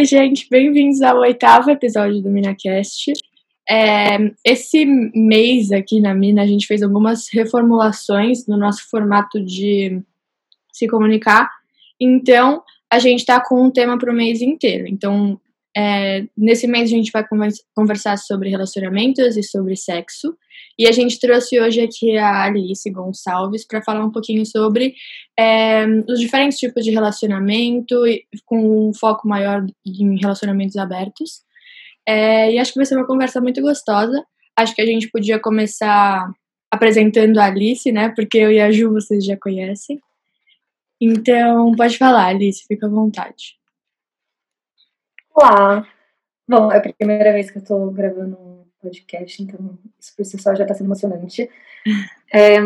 Oi, gente, bem-vindos ao oitavo episódio do MinaCast. É, esse mês aqui na Mina, a gente fez algumas reformulações no nosso formato de se comunicar. Então, a gente está com um tema para o mês inteiro. Então, é, nesse mês a gente vai conversar sobre relacionamentos e sobre sexo. E a gente trouxe hoje aqui a Alice Gonçalves para falar um pouquinho sobre é, os diferentes tipos de relacionamento, com um foco maior em relacionamentos abertos. É, e acho que vai ser uma conversa muito gostosa. Acho que a gente podia começar apresentando a Alice, né? Porque eu e a Ju vocês já conhecem. Então, pode falar, Alice, fica à vontade. Olá! Bom, é a primeira vez que eu tô gravando um podcast, então isso por si só já tá sendo emocionante. É,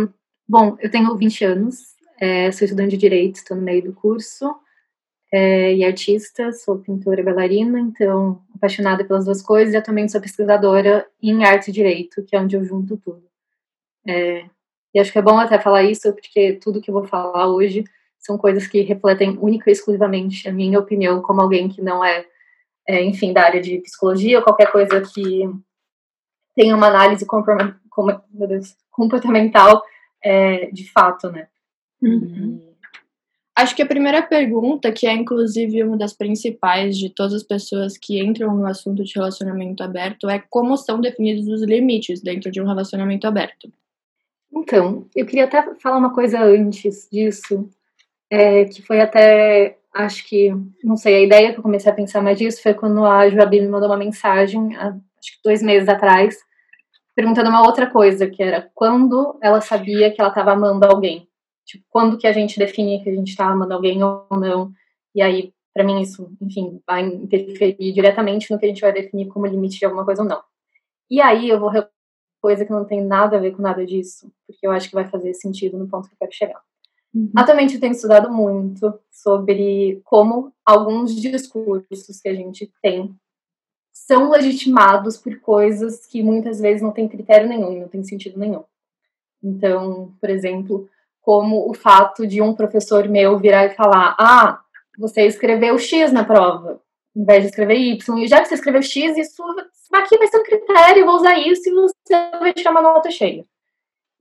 bom, eu tenho 20 anos, é, sou estudante de Direito, estou no meio do curso, é, e artista, sou pintora e bailarina, então apaixonada pelas duas coisas, e também sou pesquisadora em arte e direito, que é onde eu junto tudo. É, e acho que é bom até falar isso, porque tudo que eu vou falar hoje são coisas que refletem única e exclusivamente a minha opinião como alguém que não é é, enfim, da área de psicologia, ou qualquer coisa que tenha uma análise comportamental é, de fato, né? Uhum. Acho que a primeira pergunta, que é inclusive uma das principais de todas as pessoas que entram no assunto de relacionamento aberto, é como são definidos os limites dentro de um relacionamento aberto. Então, eu queria até falar uma coisa antes disso, é, que foi até acho que, não sei, a ideia que eu comecei a pensar mais disso foi quando a Joabi me mandou uma mensagem, acho que dois meses atrás, perguntando uma outra coisa, que era quando ela sabia que ela estava amando alguém. Tipo, quando que a gente definia que a gente estava amando alguém ou não. E aí, para mim, isso, enfim, vai interferir diretamente no que a gente vai definir como limite de alguma coisa ou não. E aí eu vou coisa que não tem nada a ver com nada disso, porque eu acho que vai fazer sentido no ponto que eu quero chegar. Uhum. Atualmente eu tenho estudado muito sobre como alguns discursos que a gente tem são legitimados por coisas que muitas vezes não tem critério nenhum, não tem sentido nenhum. Então, por exemplo, como o fato de um professor meu virar e falar: Ah, você escreveu X na prova, ao invés de escrever Y, e já que você escreveu X, isso aqui vai ser um critério, vou usar isso e você vai tirar uma nota cheia.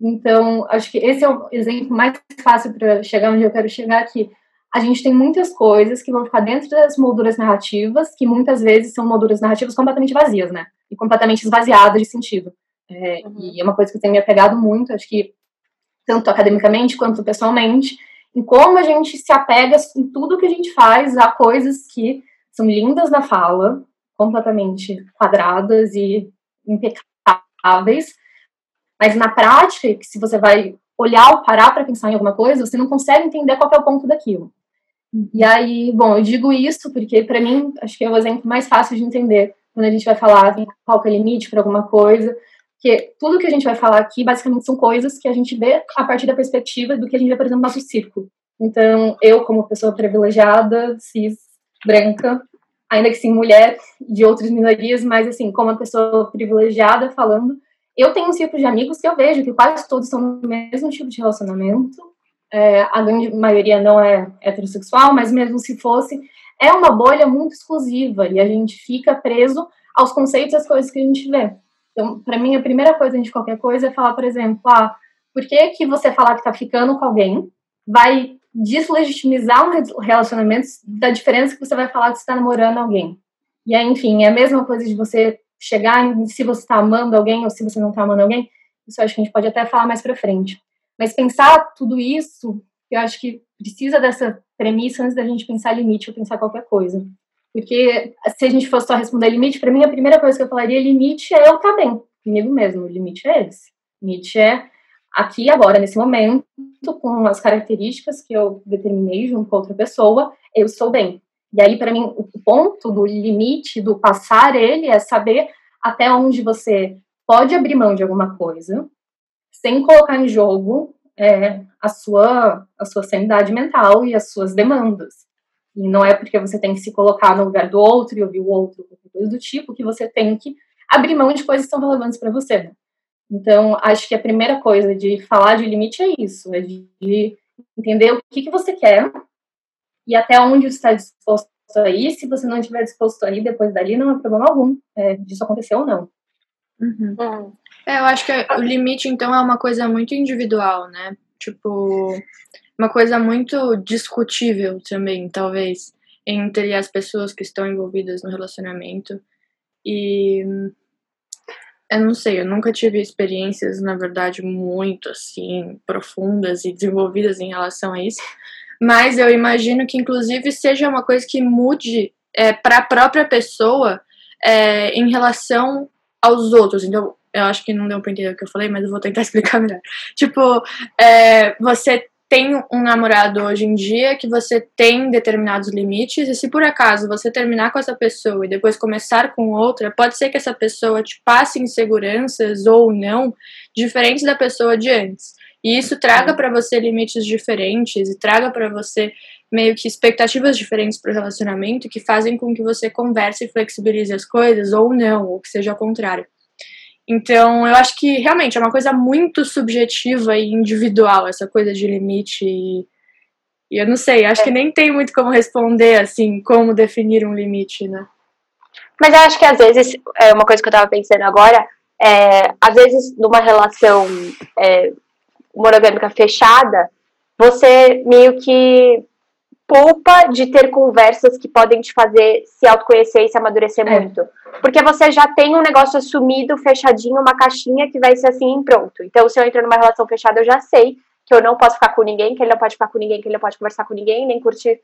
Então, acho que esse é o exemplo mais fácil para chegar onde eu quero chegar aqui. A gente tem muitas coisas que vão ficar dentro das molduras narrativas, que muitas vezes são molduras narrativas completamente vazias, né? E completamente esvaziadas de sentido. É, uhum. E é uma coisa que eu tenho me apegado muito, acho que tanto academicamente quanto pessoalmente, em como a gente se apega em tudo que a gente faz a coisas que são lindas na fala, completamente quadradas e impecáveis, mas na prática, se você vai olhar ou parar para pensar em alguma coisa, você não consegue entender qual é o ponto daquilo. E aí, bom, eu digo isso porque, para mim, acho que é o exemplo mais fácil de entender quando a gente vai falar qual é o limite para alguma coisa, porque tudo que a gente vai falar aqui, basicamente, são coisas que a gente vê a partir da perspectiva do que a gente vê, por exemplo, no nosso círculo. Então, eu, como pessoa privilegiada, cis, branca, ainda que sim mulher de outras minorias, mas assim, como uma pessoa privilegiada falando, eu tenho um círculo de amigos que eu vejo que quase todos estão no mesmo tipo de relacionamento. É, a grande maioria não é heterossexual, mas mesmo se fosse, é uma bolha muito exclusiva e a gente fica preso aos conceitos e às coisas que a gente vê. Então, para mim, a primeira coisa de qualquer coisa é falar, por exemplo, ah, por que, que você falar que está ficando com alguém vai deslegitimizar um relacionamento da diferença que você vai falar que está namorando alguém? E aí, enfim, é a mesma coisa de você chegar em se você está amando alguém ou se você não está amando alguém, isso acho que a gente pode até falar mais para frente. Mas pensar tudo isso, eu acho que precisa dessa premissa antes da gente pensar limite ou pensar qualquer coisa. Porque se a gente fosse só responder limite, para mim a primeira coisa que eu falaria limite é eu estar tá bem comigo mesmo. O limite é esse. Limite é aqui agora nesse momento com as características que eu determinei junto com outra pessoa, eu estou bem. E aí, para mim, o ponto do limite, do passar ele, é saber até onde você pode abrir mão de alguma coisa, sem colocar em jogo é, a, sua, a sua sanidade mental e as suas demandas. E não é porque você tem que se colocar no lugar do outro e ouvir o outro, qualquer coisa do tipo, que você tem que abrir mão de coisas que são relevantes para você. Né? Então, acho que a primeira coisa de falar de limite é isso, é de, de entender o que, que você quer e até onde você está disposto a ir. Se você não estiver disposto a ir depois dali, não é problema algum é, disso acontecer ou não. Uhum. Hum. É, eu acho que o limite, então, é uma coisa muito individual, né? Tipo, uma coisa muito discutível também, talvez, entre as pessoas que estão envolvidas no relacionamento. E eu não sei, eu nunca tive experiências, na verdade, muito assim, profundas e desenvolvidas em relação a isso. Mas eu imagino que, inclusive, seja uma coisa que mude é, para a própria pessoa é, em relação aos outros. Então, eu acho que não deu pra entender o que eu falei, mas eu vou tentar explicar melhor. Tipo, é, você tem um namorado hoje em dia que você tem determinados limites, e se por acaso você terminar com essa pessoa e depois começar com outra, pode ser que essa pessoa te passe inseguranças ou não, diferentes da pessoa de antes. E isso traga para você limites diferentes e traga para você meio que expectativas diferentes para o relacionamento que fazem com que você converse e flexibilize as coisas ou não, ou que seja ao contrário. Então, eu acho que realmente é uma coisa muito subjetiva e individual, essa coisa de limite. E, e eu não sei, acho é. que nem tem muito como responder, assim, como definir um limite, né? Mas eu acho que às vezes, é uma coisa que eu tava pensando agora, é, às vezes numa relação é, monogâmica fechada, você meio que poupa de ter conversas que podem te fazer se autoconhecer e se amadurecer é. muito. Porque você já tem um negócio assumido, fechadinho, uma caixinha que vai ser assim e pronto. Então, se eu entro numa relação fechada, eu já sei que eu não posso ficar com ninguém, que ele não pode ficar com ninguém, que ele não pode conversar com ninguém, nem curtir,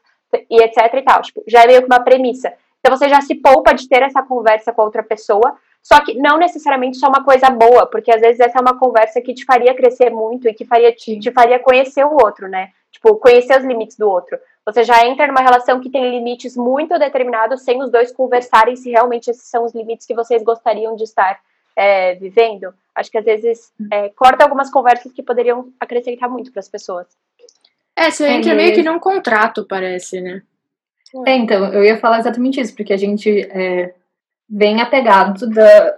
e etc e tal. Tipo, já é meio que uma premissa. Então, você já se poupa de ter essa conversa com outra pessoa, só que não necessariamente só uma coisa boa, porque às vezes essa é uma conversa que te faria crescer muito e que faria, te, te faria conhecer o outro, né? Tipo, conhecer os limites do outro. Você já entra numa relação que tem limites muito determinados sem os dois conversarem se realmente esses são os limites que vocês gostariam de estar é, vivendo. Acho que às vezes é, corta algumas conversas que poderiam acrescentar muito para as pessoas. É, você entra é, meio que num contrato, parece, né? É, então, eu ia falar exatamente isso, porque a gente é, vem apegado da.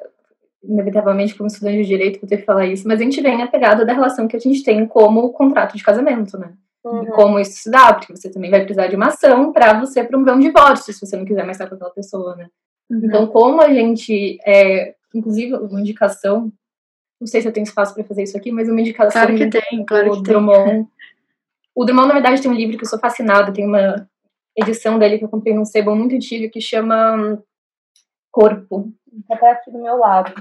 Inevitavelmente, como estudante de direito, vou ter que falar isso, mas a gente vem apegado da relação que a gente tem como contrato de casamento, né? uhum. como isso se dá, porque você também vai precisar de uma ação para você promover um divórcio, se você não quiser mais estar com aquela pessoa, né? Uhum. Então, como a gente, é, inclusive, uma indicação, não sei se eu tenho espaço para fazer isso aqui, mas uma indicação claro que tem, claro que Drummond. Tem. O Drummond, na verdade, tem um livro que eu sou fascinada, tem uma edição dele que eu comprei num sebo muito antigo que chama Corpo. Até aqui do meu lado.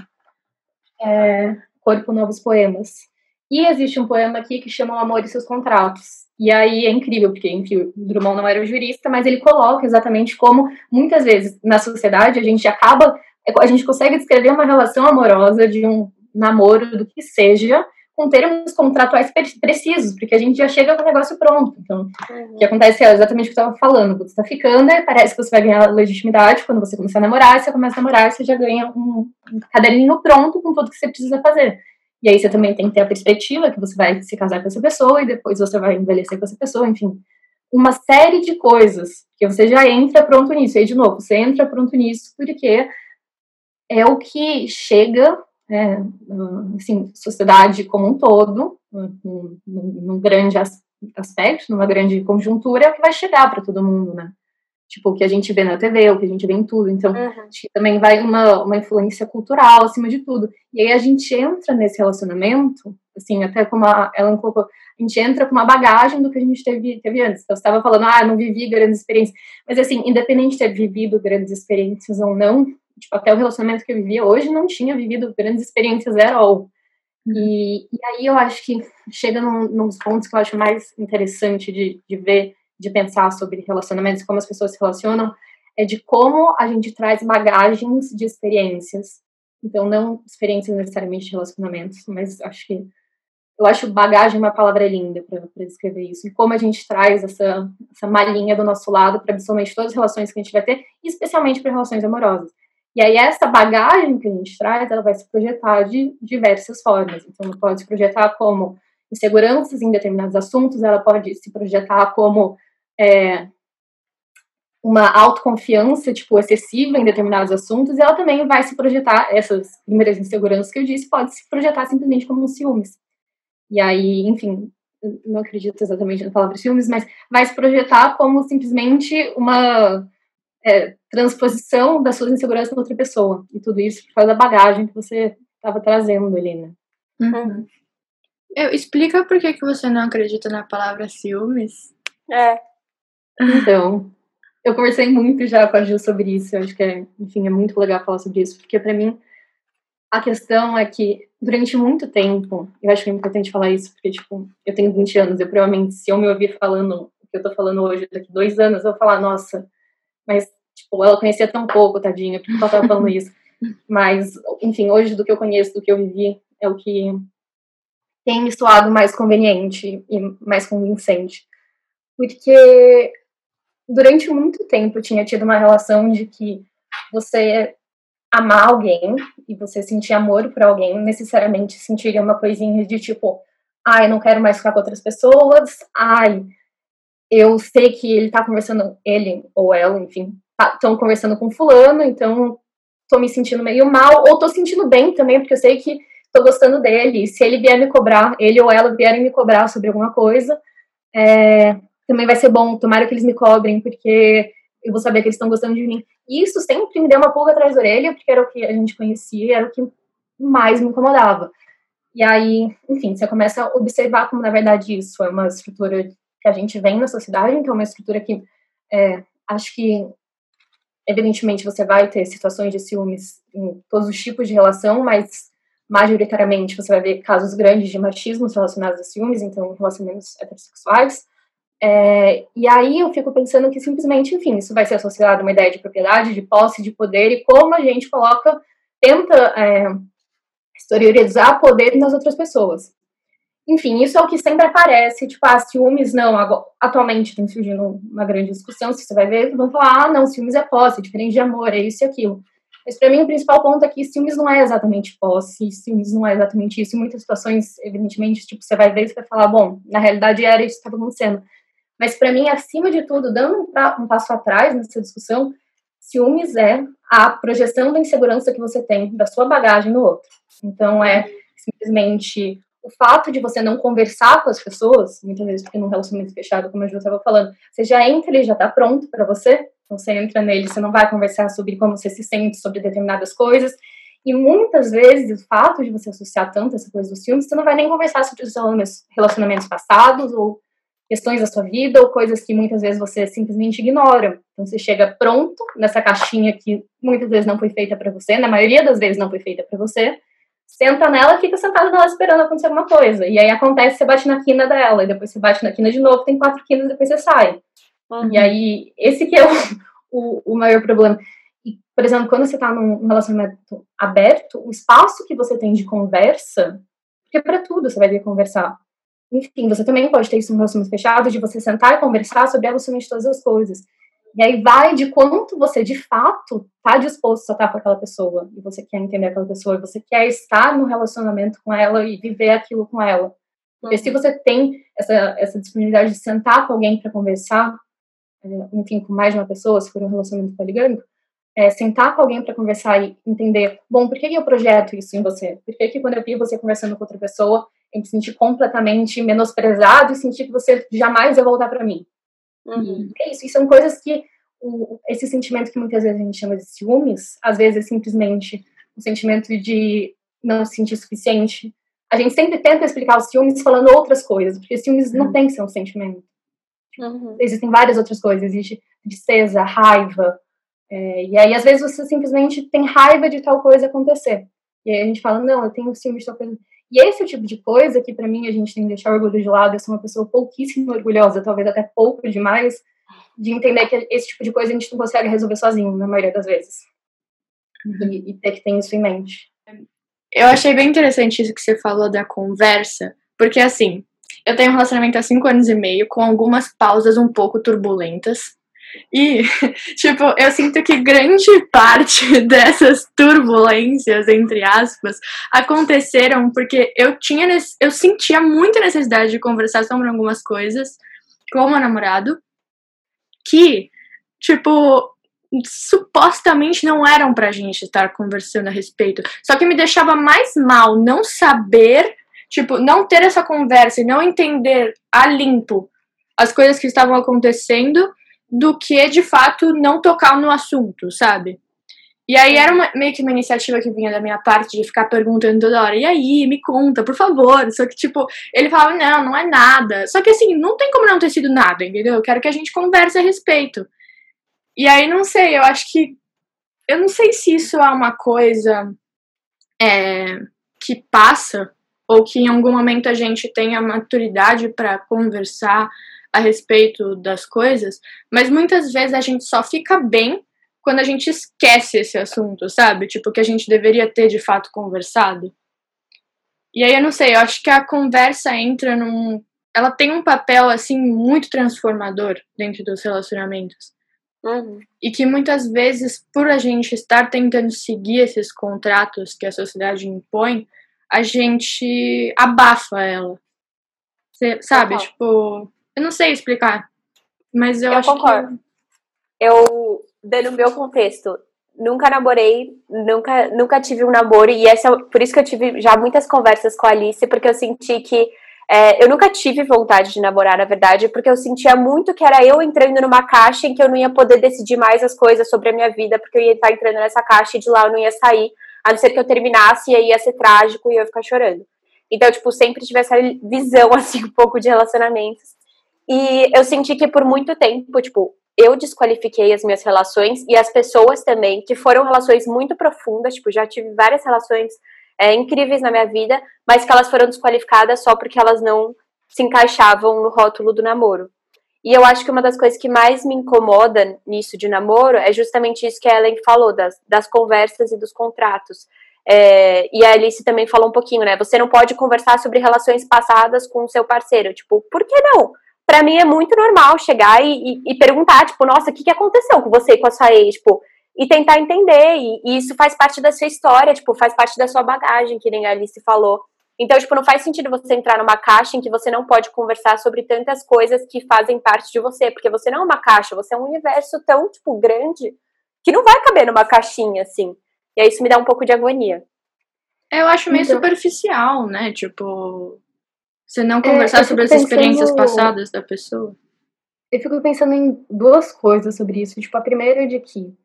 É, Corpo Novos Poemas. E existe um poema aqui que chama O Amor e Seus Contratos. E aí é incrível, porque, enfim, Drummond não era jurista, mas ele coloca exatamente como, muitas vezes, na sociedade, a gente acaba, a gente consegue descrever uma relação amorosa de um namoro, do que seja, com termos contratuais precisos, porque a gente já chega com o negócio pronto. Então, uhum. o que acontece é exatamente o que eu estava falando. Você está ficando, parece que você vai ganhar legitimidade quando você começar a namorar, você começa a namorar, você já ganha um, um caderninho pronto com tudo que você precisa fazer. E aí você também tem que ter a perspectiva que você vai se casar com essa pessoa e depois você vai envelhecer com essa pessoa, enfim. Uma série de coisas que você já entra pronto nisso. E aí, de novo, você entra pronto nisso porque é o que chega, é, assim, sociedade como um todo, num, num grande aspecto, numa grande conjuntura, é o que vai chegar para todo mundo, né? tipo, o que a gente vê na TV, o que a gente vê em tudo. Então, uhum. acho que também vai uma, uma influência cultural acima de tudo. E aí a gente entra nesse relacionamento, assim, até como a Ellen colocou, a gente entra com uma bagagem do que a gente teve, teve antes. Então, você estava falando, ah, não vivi grandes experiências. Mas, assim, independente de ter vivido grandes experiências ou não, tipo, até o relacionamento que eu vivia hoje não tinha vivido grandes experiências at all. Uhum. E, e aí eu acho que chega num, nos pontos que eu acho mais interessante de, de ver de pensar sobre relacionamentos, como as pessoas se relacionam, é de como a gente traz bagagens de experiências. Então, não experiências necessariamente de relacionamentos, mas acho que eu acho bagagem uma palavra linda para descrever isso. E como a gente traz essa, essa malinha do nosso lado para absolutamente todas as relações que a gente vai ter, especialmente para relações amorosas. E aí, essa bagagem que a gente traz, ela vai se projetar de diversas formas. Então, ela pode se projetar como inseguranças em determinados assuntos, ela pode se projetar como é, uma autoconfiança, tipo, excessiva em determinados assuntos, e ela também vai se projetar, essas primeiras inseguranças que eu disse, pode se projetar simplesmente como ciúmes. E aí, enfim, não acredito exatamente na palavra ciúmes, mas vai se projetar como simplesmente uma é, transposição das suas inseguranças na outra pessoa. E tudo isso por causa da bagagem que você estava trazendo ali, né? Uhum. Eu, explica por que, que você não acredita na palavra ciúmes. É. Então, eu conversei muito já com a Gil sobre isso. Eu acho que, é, enfim, é muito legal falar sobre isso, porque para mim a questão é que durante muito tempo, eu acho que é importante falar isso, porque, tipo, eu tenho 20 anos, eu provavelmente, se eu me ouvir falando o que eu tô falando hoje, daqui dois anos, eu vou falar, nossa, mas, tipo, ela conhecia tão pouco, tadinha, por que ela tava falando isso? Mas, enfim, hoje, do que eu conheço, do que eu vivi, é o que tem me soado mais conveniente e mais convincente. Porque durante muito tempo eu tinha tido uma relação de que você amar alguém e você sentir amor por alguém, necessariamente sentiria uma coisinha de tipo, ai, não quero mais ficar com outras pessoas, ai, eu sei que ele tá conversando, ele ou ela, enfim, estão tá, conversando com fulano, então tô me sentindo meio mal, ou tô sentindo bem também, porque eu sei que tô gostando dele, se ele vier me cobrar, ele ou ela vierem me cobrar sobre alguma coisa, é, também vai ser bom, tomara que eles me cobrem, porque eu vou saber que eles estão gostando de mim. E isso sempre me deu uma pulga atrás da orelha, porque era o que a gente conhecia, era o que mais me incomodava. E aí, enfim, você começa a observar como, na verdade, isso é uma estrutura que a gente vem na sociedade, então é uma estrutura que é, acho que, evidentemente, você vai ter situações de ciúmes em todos os tipos de relação, mas majoritariamente você vai ver casos grandes de machismo relacionados a ciúmes, então relacionamentos heterossexuais. É, e aí eu fico pensando que simplesmente, enfim, isso vai ser associado a uma ideia de propriedade, de posse, de poder, e como a gente coloca, tenta é, exteriorizar poder nas outras pessoas. Enfim, isso é o que sempre aparece, tipo, ah, ciúmes não, atualmente tem surgindo uma grande discussão, se você vai ver, vão falar, ah, não, ciúmes é posse, é diferente de amor, é isso e aquilo. Mas para mim o principal ponto é que ciúmes não é exatamente posse, ciúmes não é exatamente isso. Em muitas situações, evidentemente, tipo, você vai ver e você vai falar, bom, na realidade era isso que estava acontecendo. Mas para mim, acima de tudo, dando um, um passo atrás nessa discussão, ciúmes é a projeção da insegurança que você tem da sua bagagem no outro. Então é simplesmente o fato de você não conversar com as pessoas, muitas vezes porque num relacionamento fechado, como a Ju estava falando, você já entra, ele já está pronto para você, então você entra nele, você não vai conversar sobre como você se sente sobre determinadas coisas, e muitas vezes o fato de você associar tanto essa coisa dos ciúmes, você não vai nem conversar sobre os relacionamentos passados ou questões da sua vida ou coisas que muitas vezes você simplesmente ignora. Então você chega pronto nessa caixinha que muitas vezes não foi feita para você, na maioria das vezes não foi feita para você. Senta nela e fica sentado nela esperando acontecer alguma coisa. E aí acontece, você bate na quina dela, e depois você bate na quina de novo, tem quatro quinas, depois você sai. Uhum. E aí, esse que é o, o, o maior problema. E, por exemplo, quando você está num relacionamento aberto, o espaço que você tem de conversa, porque é para tudo você vai ter que conversar. Enfim, você também pode ter isso no relacionamento fechado, de você sentar e conversar sobre absolutamente todas as coisas. E aí vai de quanto você, de fato, está disposto a estar com aquela pessoa, e você quer entender aquela pessoa, e você quer estar no relacionamento com ela e viver aquilo com ela. Porque se você tem essa, essa disponibilidade de sentar com alguém para conversar, é, enfim, com mais de uma pessoa, se for um relacionamento poligâmico, é, sentar com alguém para conversar e entender, bom, por que eu projeto isso em você? Por que, que quando eu vi você conversando com outra pessoa, eu me senti completamente menosprezado e senti que você jamais ia voltar para mim. Uhum. E é isso, e são coisas que o, esse sentimento que muitas vezes a gente chama de ciúmes, às vezes é simplesmente um sentimento de não se sentir suficiente. A gente sempre tenta explicar os ciúmes falando outras coisas, porque ciúmes uhum. não tem que ser um sentimento. Uhum. Existem várias outras coisas, existe tristeza, raiva, é, e aí às vezes você simplesmente tem raiva de tal coisa acontecer. E aí a gente fala, não, eu tenho ciúmes de tal coisa. E esse é tipo de coisa que, para mim, a gente tem que deixar o orgulho de lado. Eu sou uma pessoa pouquíssimo orgulhosa, talvez até pouco demais, de entender que esse tipo de coisa a gente não consegue resolver sozinho, na maioria das vezes. E, e ter que ter isso em mente. Eu achei bem interessante isso que você falou da conversa, porque assim, eu tenho um relacionamento há cinco anos e meio, com algumas pausas um pouco turbulentas. E, tipo, eu sinto que grande parte dessas turbulências, entre aspas, aconteceram porque eu tinha, eu sentia muita necessidade de conversar sobre algumas coisas com o meu namorado que, tipo, supostamente não eram pra gente estar conversando a respeito. Só que me deixava mais mal não saber, tipo, não ter essa conversa e não entender a limpo as coisas que estavam acontecendo do que de fato não tocar no assunto, sabe? E aí era uma, meio que uma iniciativa que vinha da minha parte de ficar perguntando toda hora, e aí, me conta, por favor. Só que, tipo, ele falava, não, não é nada. Só que assim, não tem como não ter sido nada, entendeu? Eu quero que a gente converse a respeito. E aí, não sei, eu acho que. Eu não sei se isso é uma coisa é, que passa, ou que em algum momento a gente tenha maturidade para conversar a respeito das coisas, mas muitas vezes a gente só fica bem quando a gente esquece esse assunto, sabe? Tipo, que a gente deveria ter de fato conversado. E aí eu não sei, eu acho que a conversa entra num. Ela tem um papel, assim, muito transformador dentro dos relacionamentos. Uhum. E que muitas vezes, por a gente estar tentando seguir esses contratos que a sociedade impõe, a gente abafa ela. Cê, sabe? Uhum. Tipo, eu não sei explicar. Mas eu, eu acho concordo. que. Eu, dando o meu contexto, nunca namorei, nunca, nunca tive um namoro, e essa, por isso que eu tive já muitas conversas com a Alice, porque eu senti que é, eu nunca tive vontade de namorar, na verdade, porque eu sentia muito que era eu entrando numa caixa em que eu não ia poder decidir mais as coisas sobre a minha vida, porque eu ia estar entrando nessa caixa e de lá eu não ia sair, a não ser que eu terminasse e aí ia ser trágico e eu ia ficar chorando. Então, tipo, sempre tive essa visão, assim, um pouco de relacionamentos. E eu senti que por muito tempo, tipo, eu desqualifiquei as minhas relações e as pessoas também, que foram relações muito profundas, tipo, já tive várias relações é, incríveis na minha vida, mas que elas foram desqualificadas só porque elas não se encaixavam no rótulo do namoro. E eu acho que uma das coisas que mais me incomoda nisso de namoro é justamente isso que a Ellen falou, das, das conversas e dos contratos. É, e a Alice também falou um pouquinho, né? Você não pode conversar sobre relações passadas com o seu parceiro. Tipo, por que não? Para mim é muito normal chegar e, e, e perguntar, tipo, nossa, o que, que aconteceu com você e com a sua ex? Tipo, e tentar entender. E, e, isso faz parte da sua história, tipo, faz parte da sua bagagem, que nem a Alice falou. Então, tipo, não faz sentido você entrar numa caixa em que você não pode conversar sobre tantas coisas que fazem parte de você, porque você não é uma caixa, você é um universo tão, tipo, grande que não vai caber numa caixinha, assim. E aí isso me dá um pouco de agonia. Eu acho meio então, superficial, né? Tipo, você não é, conversar é, sobre as pensando... experiências passadas da pessoa. Eu fico pensando em duas coisas sobre isso. Tipo, a primeira é de que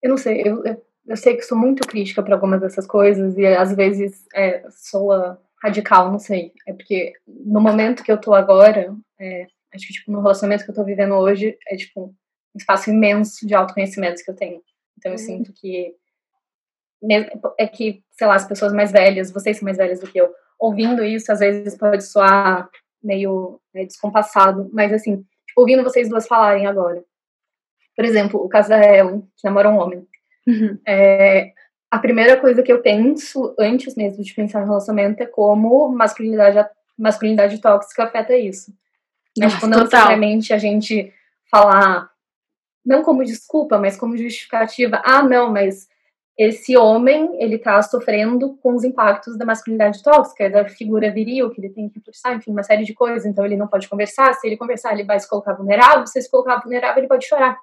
eu não sei, eu, eu sei que sou muito crítica para algumas dessas coisas e às vezes é, soa radical, não sei. É porque no momento que eu tô agora, é, acho que tipo, no relacionamento que eu tô vivendo hoje, é tipo um espaço imenso de autoconhecimento que eu tenho. Então eu uhum. sinto que é que, sei lá, as pessoas mais velhas, vocês são mais velhas do que eu, ouvindo isso, às vezes pode soar meio né, descompassado, mas assim, tipo, ouvindo vocês duas falarem agora, por exemplo, o caso da Ellen, que namora um homem. Uhum. É, a primeira coisa que eu penso, antes mesmo de pensar no relacionamento, é como masculinidade, masculinidade tóxica afeta isso. Nossa, tipo, não necessariamente a gente falar, não como desculpa, mas como justificativa. Ah, não, mas esse homem, ele tá sofrendo com os impactos da masculinidade tóxica, da figura viril que ele tem que forçar, enfim, uma série de coisas. Então, ele não pode conversar. Se ele conversar, ele vai se colocar vulnerável. Se ele se colocar vulnerável, ele pode chorar.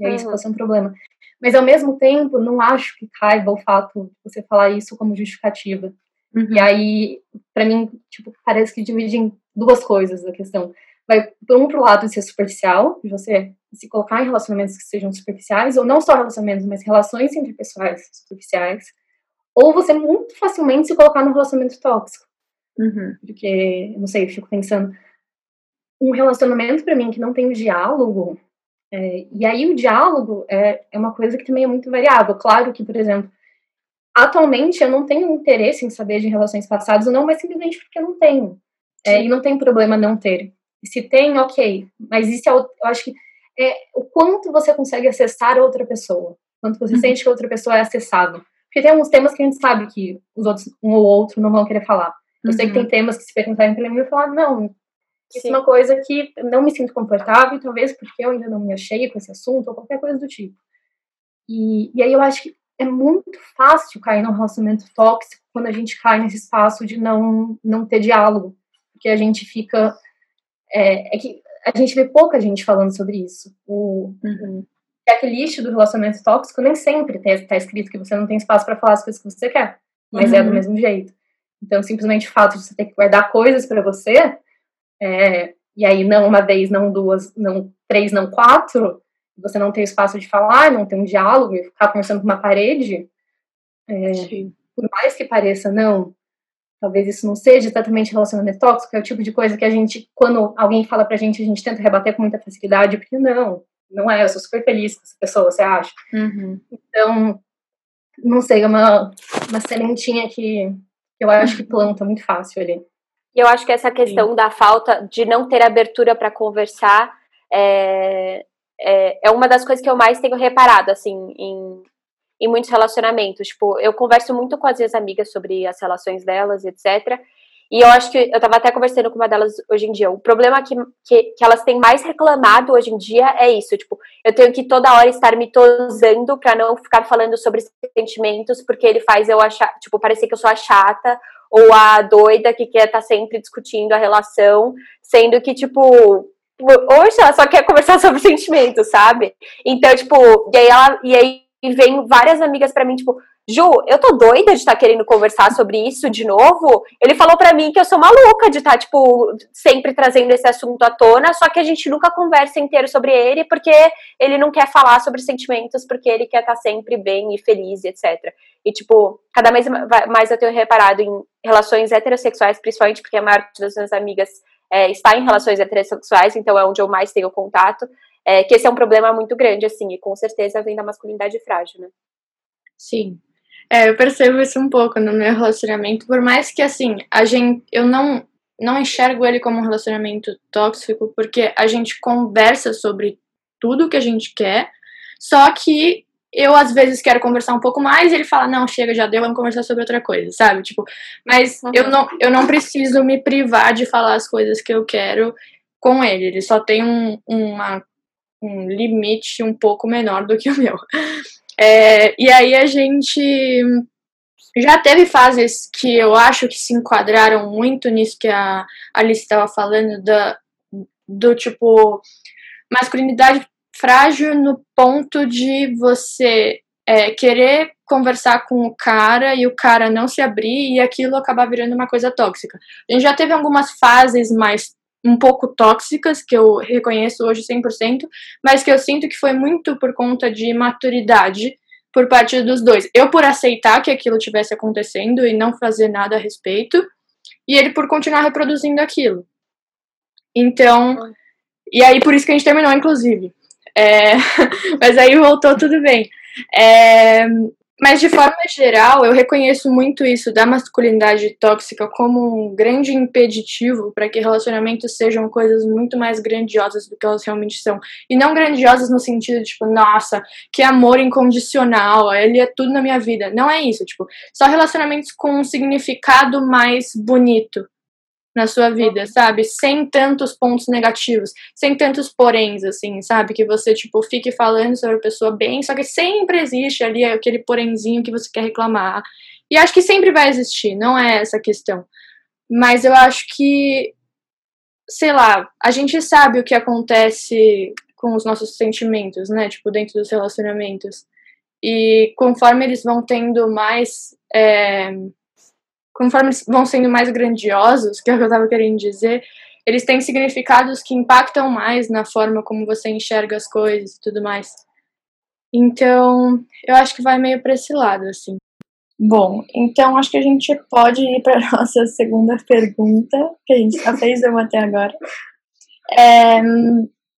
E aí uhum. isso pode ser um problema. Mas, ao mesmo tempo, não acho que caiba o fato de você falar isso como justificativa. Uhum. E aí, para mim, tipo, parece que divide em duas coisas a questão. Vai, por um, pro lado de ser superficial, de você se colocar em relacionamentos que sejam superficiais, ou não só relacionamentos, mas relações interpessoais superficiais, ou você muito facilmente se colocar num relacionamento tóxico. Uhum. Porque, não sei, eu fico pensando, um relacionamento para mim que não tem diálogo, é, e aí o diálogo é, é uma coisa que também é muito variável. Claro que, por exemplo, atualmente eu não tenho interesse em saber de relações passadas, não, mas simplesmente porque eu não tenho. É, e não tem problema não ter. E se tem, ok. Mas isso é, eu acho que é o quanto você consegue acessar outra pessoa. Quanto você uhum. sente que outra pessoa é acessada. Porque tem alguns temas que a gente sabe que os outros, um ou outro, não vão querer falar. Eu uhum. sei que tem uhum. temas que se perguntarem para mim, eu falar, não, isso é uma coisa que não me sinto confortável, talvez porque eu ainda não me achei com esse assunto, ou qualquer coisa do tipo. E, e aí eu acho que é muito fácil cair num relacionamento tóxico quando a gente cai nesse espaço de não, não ter diálogo. Porque a gente fica. É, é que a gente vê pouca gente falando sobre isso. O, uhum. checklist do relacionamento tóxico nem sempre está escrito que você não tem espaço para falar as coisas que você quer, mas uhum. é do uhum. mesmo jeito. Então, simplesmente o fato de você ter que guardar coisas para você é, e aí não uma vez, não duas, não três, não quatro, você não tem espaço de falar, não tem um diálogo, e ficar conversando com uma parede, é, por mais que pareça não, talvez isso não seja exatamente relacionamento tóxico, é o tipo de coisa que a gente, quando alguém fala pra gente, a gente tenta rebater com muita facilidade, porque não, não é, eu sou super feliz com essa pessoa, você acha? Uhum. Então, não sei, é uma, uma sementinha que eu acho que planta muito fácil ali. E eu acho que essa questão Sim. da falta de não ter abertura para conversar é, é, é, uma das coisas que eu mais tenho reparado, assim, em, em muitos relacionamentos. Tipo, eu converso muito com as minhas amigas sobre as relações delas, etc. E eu acho que eu tava até conversando com uma delas hoje em dia. O problema que, que, que elas têm mais reclamado hoje em dia é isso. Tipo, eu tenho que toda hora estar me tosando pra não ficar falando sobre sentimentos, porque ele faz eu achar, tipo, parecer que eu sou a chata ou a doida que quer estar tá sempre discutindo a relação, sendo que, tipo, hoje ela só quer conversar sobre sentimentos, sabe? Então, tipo, e aí ela, e aí vem várias amigas para mim, tipo, Ju, eu tô doida de estar tá querendo conversar sobre isso de novo. Ele falou para mim que eu sou maluca de estar, tá, tipo, sempre trazendo esse assunto à tona, só que a gente nunca conversa inteiro sobre ele, porque ele não quer falar sobre sentimentos, porque ele quer estar tá sempre bem e feliz, etc. E, tipo, cada vez mais eu tenho reparado em relações heterossexuais, principalmente porque a maior parte das minhas amigas é, está em relações heterossexuais, então é onde eu mais tenho contato, é, que esse é um problema muito grande, assim, e com certeza vem da masculinidade frágil, né? Sim, é, eu percebo isso um pouco no meu relacionamento, por mais que assim, a gente eu não não enxergo ele como um relacionamento tóxico, porque a gente conversa sobre tudo que a gente quer, só que eu às vezes quero conversar um pouco mais e ele fala, não, chega, já deu, vamos conversar sobre outra coisa, sabe? Tipo, mas uhum. eu, não, eu não preciso me privar de falar as coisas que eu quero com ele. Ele só tem um, uma, um limite um pouco menor do que o meu. É, e aí a gente já teve fases que eu acho que se enquadraram muito nisso que a Alice estava falando, da, do tipo masculinidade frágil no ponto de você é, querer conversar com o cara e o cara não se abrir e aquilo acabar virando uma coisa tóxica. A gente já teve algumas fases mais um pouco tóxicas, que eu reconheço hoje 100%, mas que eu sinto que foi muito por conta de maturidade por parte dos dois. Eu por aceitar que aquilo tivesse acontecendo e não fazer nada a respeito, e ele por continuar reproduzindo aquilo. Então, e aí por isso que a gente terminou, inclusive. É, mas aí voltou tudo bem. É, mas de forma geral, eu reconheço muito isso da masculinidade tóxica como um grande impeditivo para que relacionamentos sejam coisas muito mais grandiosas do que elas realmente são. E não grandiosas no sentido de, tipo, nossa, que amor incondicional, ele é tudo na minha vida. Não é isso, tipo, só relacionamentos com um significado mais bonito na sua vida, sabe? Sem tantos pontos negativos, sem tantos poréns, assim, sabe? Que você, tipo, fique falando sobre a pessoa bem, só que sempre existe ali aquele porémzinho que você quer reclamar. E acho que sempre vai existir, não é essa a questão. Mas eu acho que, sei lá, a gente sabe o que acontece com os nossos sentimentos, né? Tipo, dentro dos relacionamentos. E conforme eles vão tendo mais. É, conforme vão sendo mais grandiosos, que é o que eu estava querendo dizer, eles têm significados que impactam mais na forma como você enxerga as coisas e tudo mais. Então, eu acho que vai meio para esse lado, assim. Bom, então acho que a gente pode ir para nossa segunda pergunta, que a gente já fez uma até agora. É,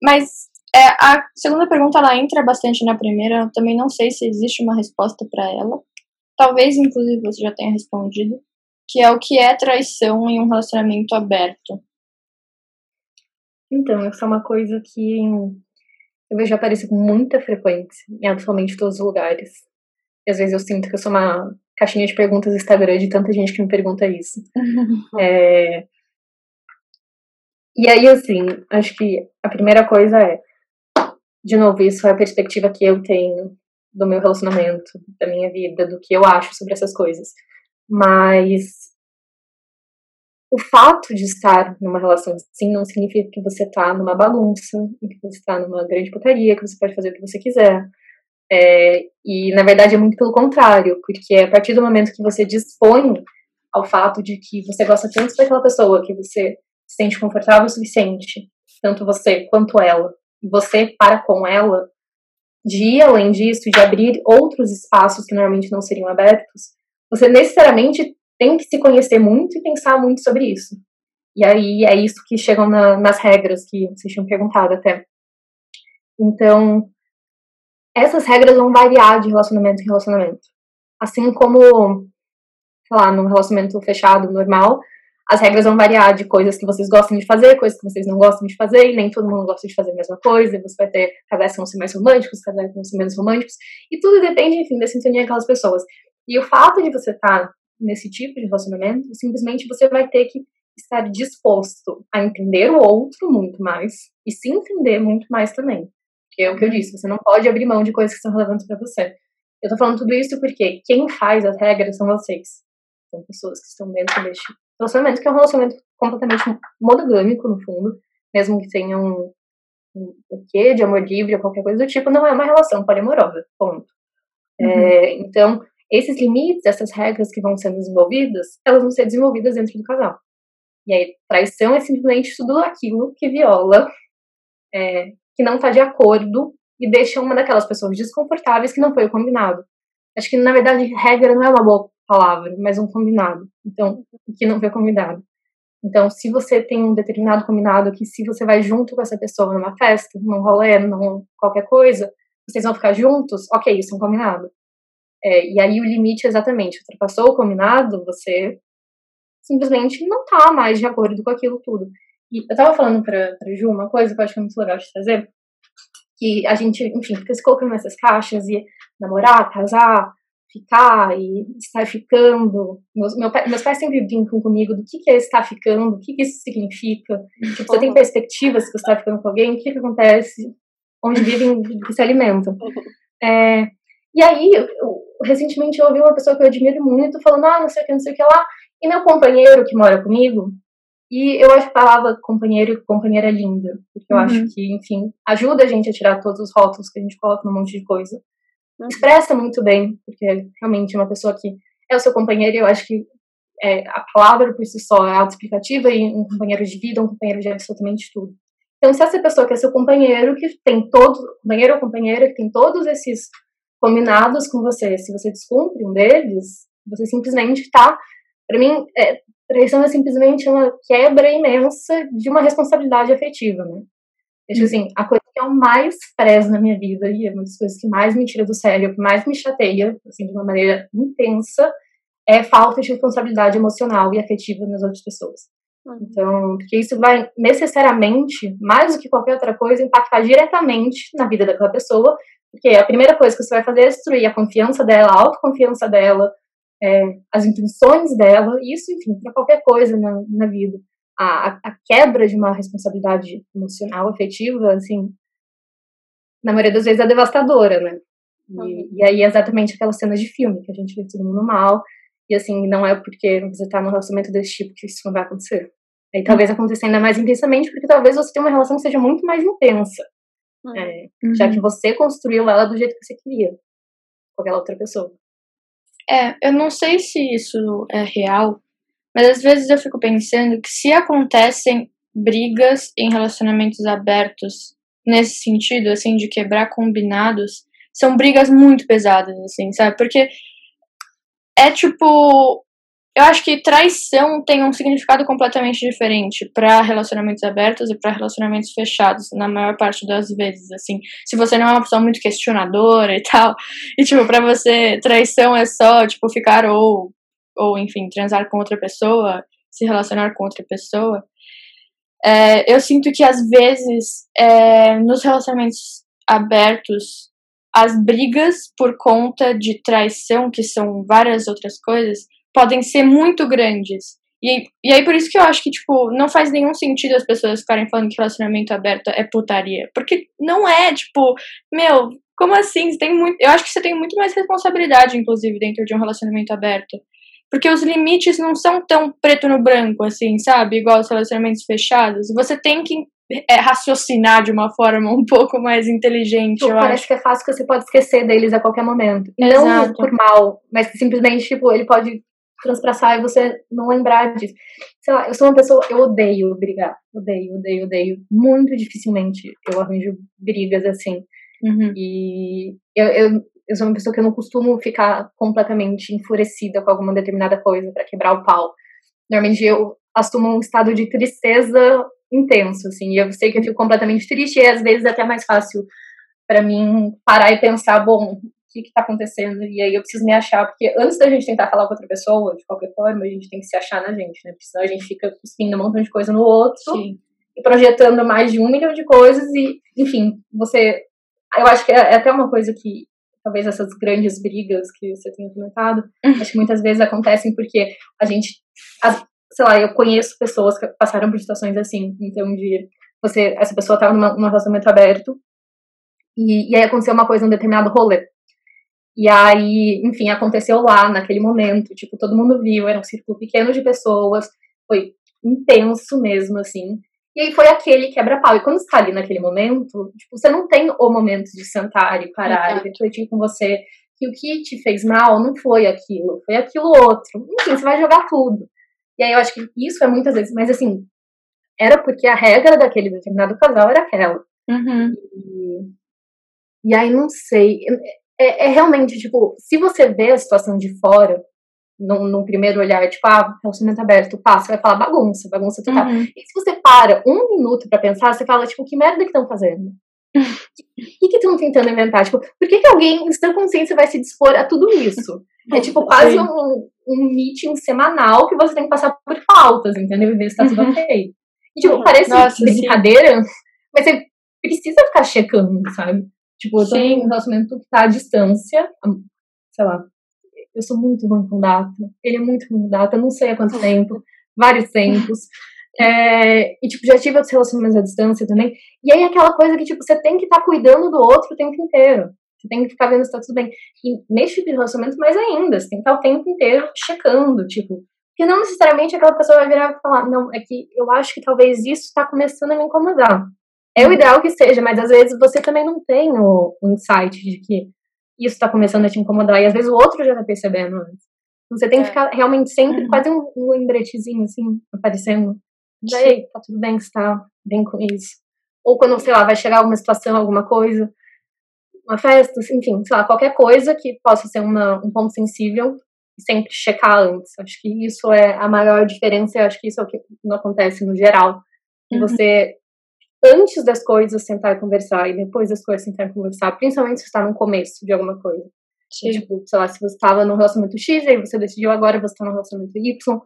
mas é, a segunda pergunta ela entra bastante na primeira, eu também não sei se existe uma resposta para ela. Talvez, inclusive, você já tenha respondido que é o que é traição em um relacionamento aberto. Então, essa é uma coisa que eu vejo aparecer com muita frequência em absolutamente todos os lugares. E às vezes eu sinto que eu sou uma caixinha de perguntas no Instagram de tanta gente que me pergunta isso. é... E aí, assim, acho que a primeira coisa é, de novo, isso é a perspectiva que eu tenho do meu relacionamento, da minha vida, do que eu acho sobre essas coisas. Mas o fato de estar numa relação assim não significa que você está numa bagunça, que você está numa grande putaria, que você pode fazer o que você quiser. É, e na verdade é muito pelo contrário, porque a partir do momento que você dispõe ao fato de que você gosta tanto daquela pessoa, que você se sente confortável o suficiente, tanto você quanto ela, você para com ela, de ir além disso, de abrir outros espaços que normalmente não seriam abertos, você necessariamente tem que se conhecer muito e pensar muito sobre isso. E aí é isso que chegam na, nas regras que vocês tinham perguntado até. Então, essas regras vão variar de relacionamento em relacionamento. Assim como, sei lá, num relacionamento fechado, normal, as regras vão variar de coisas que vocês gostam de fazer, coisas que vocês não gostam de fazer, e nem todo mundo gosta de fazer a mesma coisa. Você vai ter casais que vão ser mais românticos, casais que vão ser menos românticos, e tudo depende, enfim, da sintonia daquelas pessoas. E o fato de você estar nesse tipo de relacionamento, simplesmente você vai ter que estar disposto a entender o outro muito mais e se entender muito mais também. Que é o que eu disse, você não pode abrir mão de coisas que são relevantes para você. Eu tô falando tudo isso porque quem faz as regras são vocês. São pessoas que estão dentro deste relacionamento, que é um relacionamento completamente monogâmico, no fundo, mesmo que tenha um, um, um quê de amor livre ou qualquer coisa do tipo, não é uma relação poliamorosa, ponto. Uhum. É, então, esses limites, essas regras que vão sendo desenvolvidas, elas vão ser desenvolvidas dentro do casal. E aí, traição é simplesmente tudo aquilo que viola, é, que não está de acordo e deixa uma daquelas pessoas desconfortáveis que não foi o combinado. Acho que, na verdade, regra não é uma boa palavra, mas um combinado. Então, que não foi combinado. Então, se você tem um determinado combinado que se você vai junto com essa pessoa numa festa, num rolê, num qualquer coisa, vocês vão ficar juntos, ok, isso é um combinado. É, e aí o limite exatamente, ultrapassou o combinado, você simplesmente não tá mais de acordo com aquilo tudo. E eu tava falando pra, pra Ju uma coisa que eu acho que é muito legal de trazer, que a gente, enfim, fica se colocando nessas caixas e namorar, casar, ficar e estar ficando. Meus, meu, meus pais sempre brincam comigo do que, que é estar ficando, o que, que isso significa. Tipo, você tem perspectiva se você está ficando com alguém, o que, que acontece, onde vivem, que se alimentam. É, e aí, eu, recentemente eu ouvi uma pessoa que eu admiro muito falando, ah, não sei o que, não sei o que lá, e meu companheiro que mora comigo, e eu acho a palavra companheiro e companheira linda, porque eu uhum. acho que, enfim, ajuda a gente a tirar todos os rótulos que a gente coloca num monte de coisa. Uhum. Expressa muito bem, porque realmente é uma pessoa que é o seu companheiro, e eu acho que é, a palavra por si só é autoexplicativa e um companheiro de vida, um companheiro de absolutamente tudo. Então, se essa pessoa que é seu companheiro, que tem todos, companheiro ou companheira, que tem todos esses combinados com você, se você descumpre um deles, você simplesmente está. Para mim, é, traição é simplesmente uma quebra imensa de uma responsabilidade afetiva, né? Acho assim, a coisa que eu mais prezo na minha vida e é uma das coisas que mais me tira do sério, que mais me chateia, assim, de uma maneira intensa, é falta de responsabilidade emocional e afetiva nas outras pessoas. Uhum. Então, porque isso vai necessariamente, mais do que qualquer outra coisa, impactar diretamente na vida daquela pessoa porque a primeira coisa que você vai fazer é destruir a confiança dela, a autoconfiança dela, é, as intenções dela, isso, enfim, para qualquer coisa na, na vida. A, a, quebra de uma responsabilidade emocional, afetiva, assim, na maioria das vezes é devastadora, né? E, uhum. e aí é exatamente aquelas cenas de filme que a gente vê todo mundo mal, e assim, não é porque você tá num relacionamento desse tipo que isso não vai acontecer. Aí talvez aconteça ainda mais intensamente, porque talvez você tenha uma relação que seja muito mais intensa. É, uhum. Já que você construiu ela do jeito que você queria, com aquela outra pessoa. É, eu não sei se isso é real, mas às vezes eu fico pensando que se acontecem brigas em relacionamentos abertos nesse sentido, assim, de quebrar combinados, são brigas muito pesadas, assim, sabe? Porque é tipo eu acho que traição tem um significado completamente diferente para relacionamentos abertos e para relacionamentos fechados, na maior parte das vezes, assim. Se você não é uma pessoa muito questionadora e tal, e tipo, para você traição é só, tipo, ficar ou ou enfim, transar com outra pessoa, se relacionar com outra pessoa. É, eu sinto que às vezes é, nos relacionamentos abertos as brigas por conta de traição, que são várias outras coisas, podem ser muito grandes. E, e aí por isso que eu acho que, tipo, não faz nenhum sentido as pessoas ficarem falando que relacionamento aberto é putaria. Porque não é, tipo, meu, como assim? Você tem muito. Eu acho que você tem muito mais responsabilidade, inclusive, dentro de um relacionamento aberto. Porque os limites não são tão preto no branco, assim, sabe? Igual os relacionamentos fechados. Você tem que é, raciocinar de uma forma um pouco mais inteligente. Tipo, parece acho. que é fácil que você pode esquecer deles a qualquer momento. Exato. Não por mal, mas simplesmente, tipo, ele pode transpassar e você não lembrar disso. Sei lá, eu sou uma pessoa, eu odeio brigar. Odeio, odeio, odeio. Muito dificilmente eu arranjo brigas assim. Uhum. E eu, eu, eu sou uma pessoa que eu não costumo ficar completamente enfurecida com alguma determinada coisa para quebrar o pau. Normalmente eu assumo um estado de tristeza intenso, assim, e eu sei que eu fico completamente triste e às vezes é até mais fácil para mim parar e pensar, bom, que está acontecendo? E aí eu preciso me achar, porque antes da gente tentar falar com outra pessoa, de qualquer forma, a gente tem que se achar na gente, né? Porque senão a gente fica cuspindo um montão de coisa no outro Sim. e projetando mais de um milhão de coisas e, enfim, você. Eu acho que é, é até uma coisa que talvez essas grandes brigas que você tenha comentado, acho que muitas vezes acontecem porque a gente, as, sei lá, eu conheço pessoas que passaram por situações assim, então de você, essa pessoa estava num relacionamento aberto e, e aí aconteceu uma coisa, um determinado rolê. E aí, enfim, aconteceu lá, naquele momento, tipo, todo mundo viu, era um círculo pequeno de pessoas, foi intenso mesmo, assim. E aí foi aquele quebra-pau. E quando você tá ali naquele momento, tipo, você não tem o momento de sentar e parar e refletir com você que o que te fez mal não foi aquilo, foi aquilo outro. Enfim, você vai jogar tudo. E aí eu acho que isso é muitas vezes, mas assim, era porque a regra daquele determinado casal era aquela. Uhum. E, e aí não sei é, é, realmente, tipo, se você vê a situação de fora, num, num primeiro olhar, tipo, ah, relacionamento aberto, você vai falar bagunça, bagunça total. Uhum. E se você para um minuto para pensar, você fala, tipo, que merda que estão fazendo? O que estão tentando inventar? Tipo, por que, que alguém em sua consciência vai se dispor a tudo isso? É tipo quase um, um meeting semanal que você tem que passar por faltas, entendeu? E ver se tá tudo ok. E, tipo, Uhum. parece Nossa, brincadeira, mas você precisa ficar checando, sabe? Tipo, eu tô Sim. num relacionamento que tá à distância, hum, sei lá. Eu sou muito ruim com data. Ele é muito ruim com data, não sei há quanto tempo, vários tempos. É, e, tipo, já tive outros relacionamentos à distância também. E aí, aquela coisa que, tipo, você tem que estar tá cuidando do outro o tempo inteiro. Você tem que ficar vendo se tá tudo bem. E nesse tipo de relacionamento, mais ainda, você tem que estar o tempo inteiro checando, tipo. Porque não necessariamente aquela pessoa vai virar e falar, não, é que eu acho que talvez isso está começando a me incomodar. É o ideal que seja, mas às vezes você também não tem o, o insight de que isso está começando a te incomodar. E às vezes o outro já tá percebendo antes. Então você tem que É. ficar realmente sempre Uhum. quase um, um lembretezinho, assim, aparecendo. Daí, tá tudo bem que você tá bem com isso. Ou quando, sei lá, vai chegar alguma situação, alguma coisa, uma festa, enfim, sei lá, qualquer coisa que possa ser uma, um ponto sensível, sempre checar antes. Acho que isso é a maior diferença, eu acho que isso é o que não acontece no geral. Que Uhum. você, antes das coisas, sentar e conversar, e depois das coisas, sentar e conversar, principalmente se está no começo de alguma coisa. Sim. Tipo, sei lá, se você estava num relacionamento X, aí você decidiu agora você está no relacionamento Y,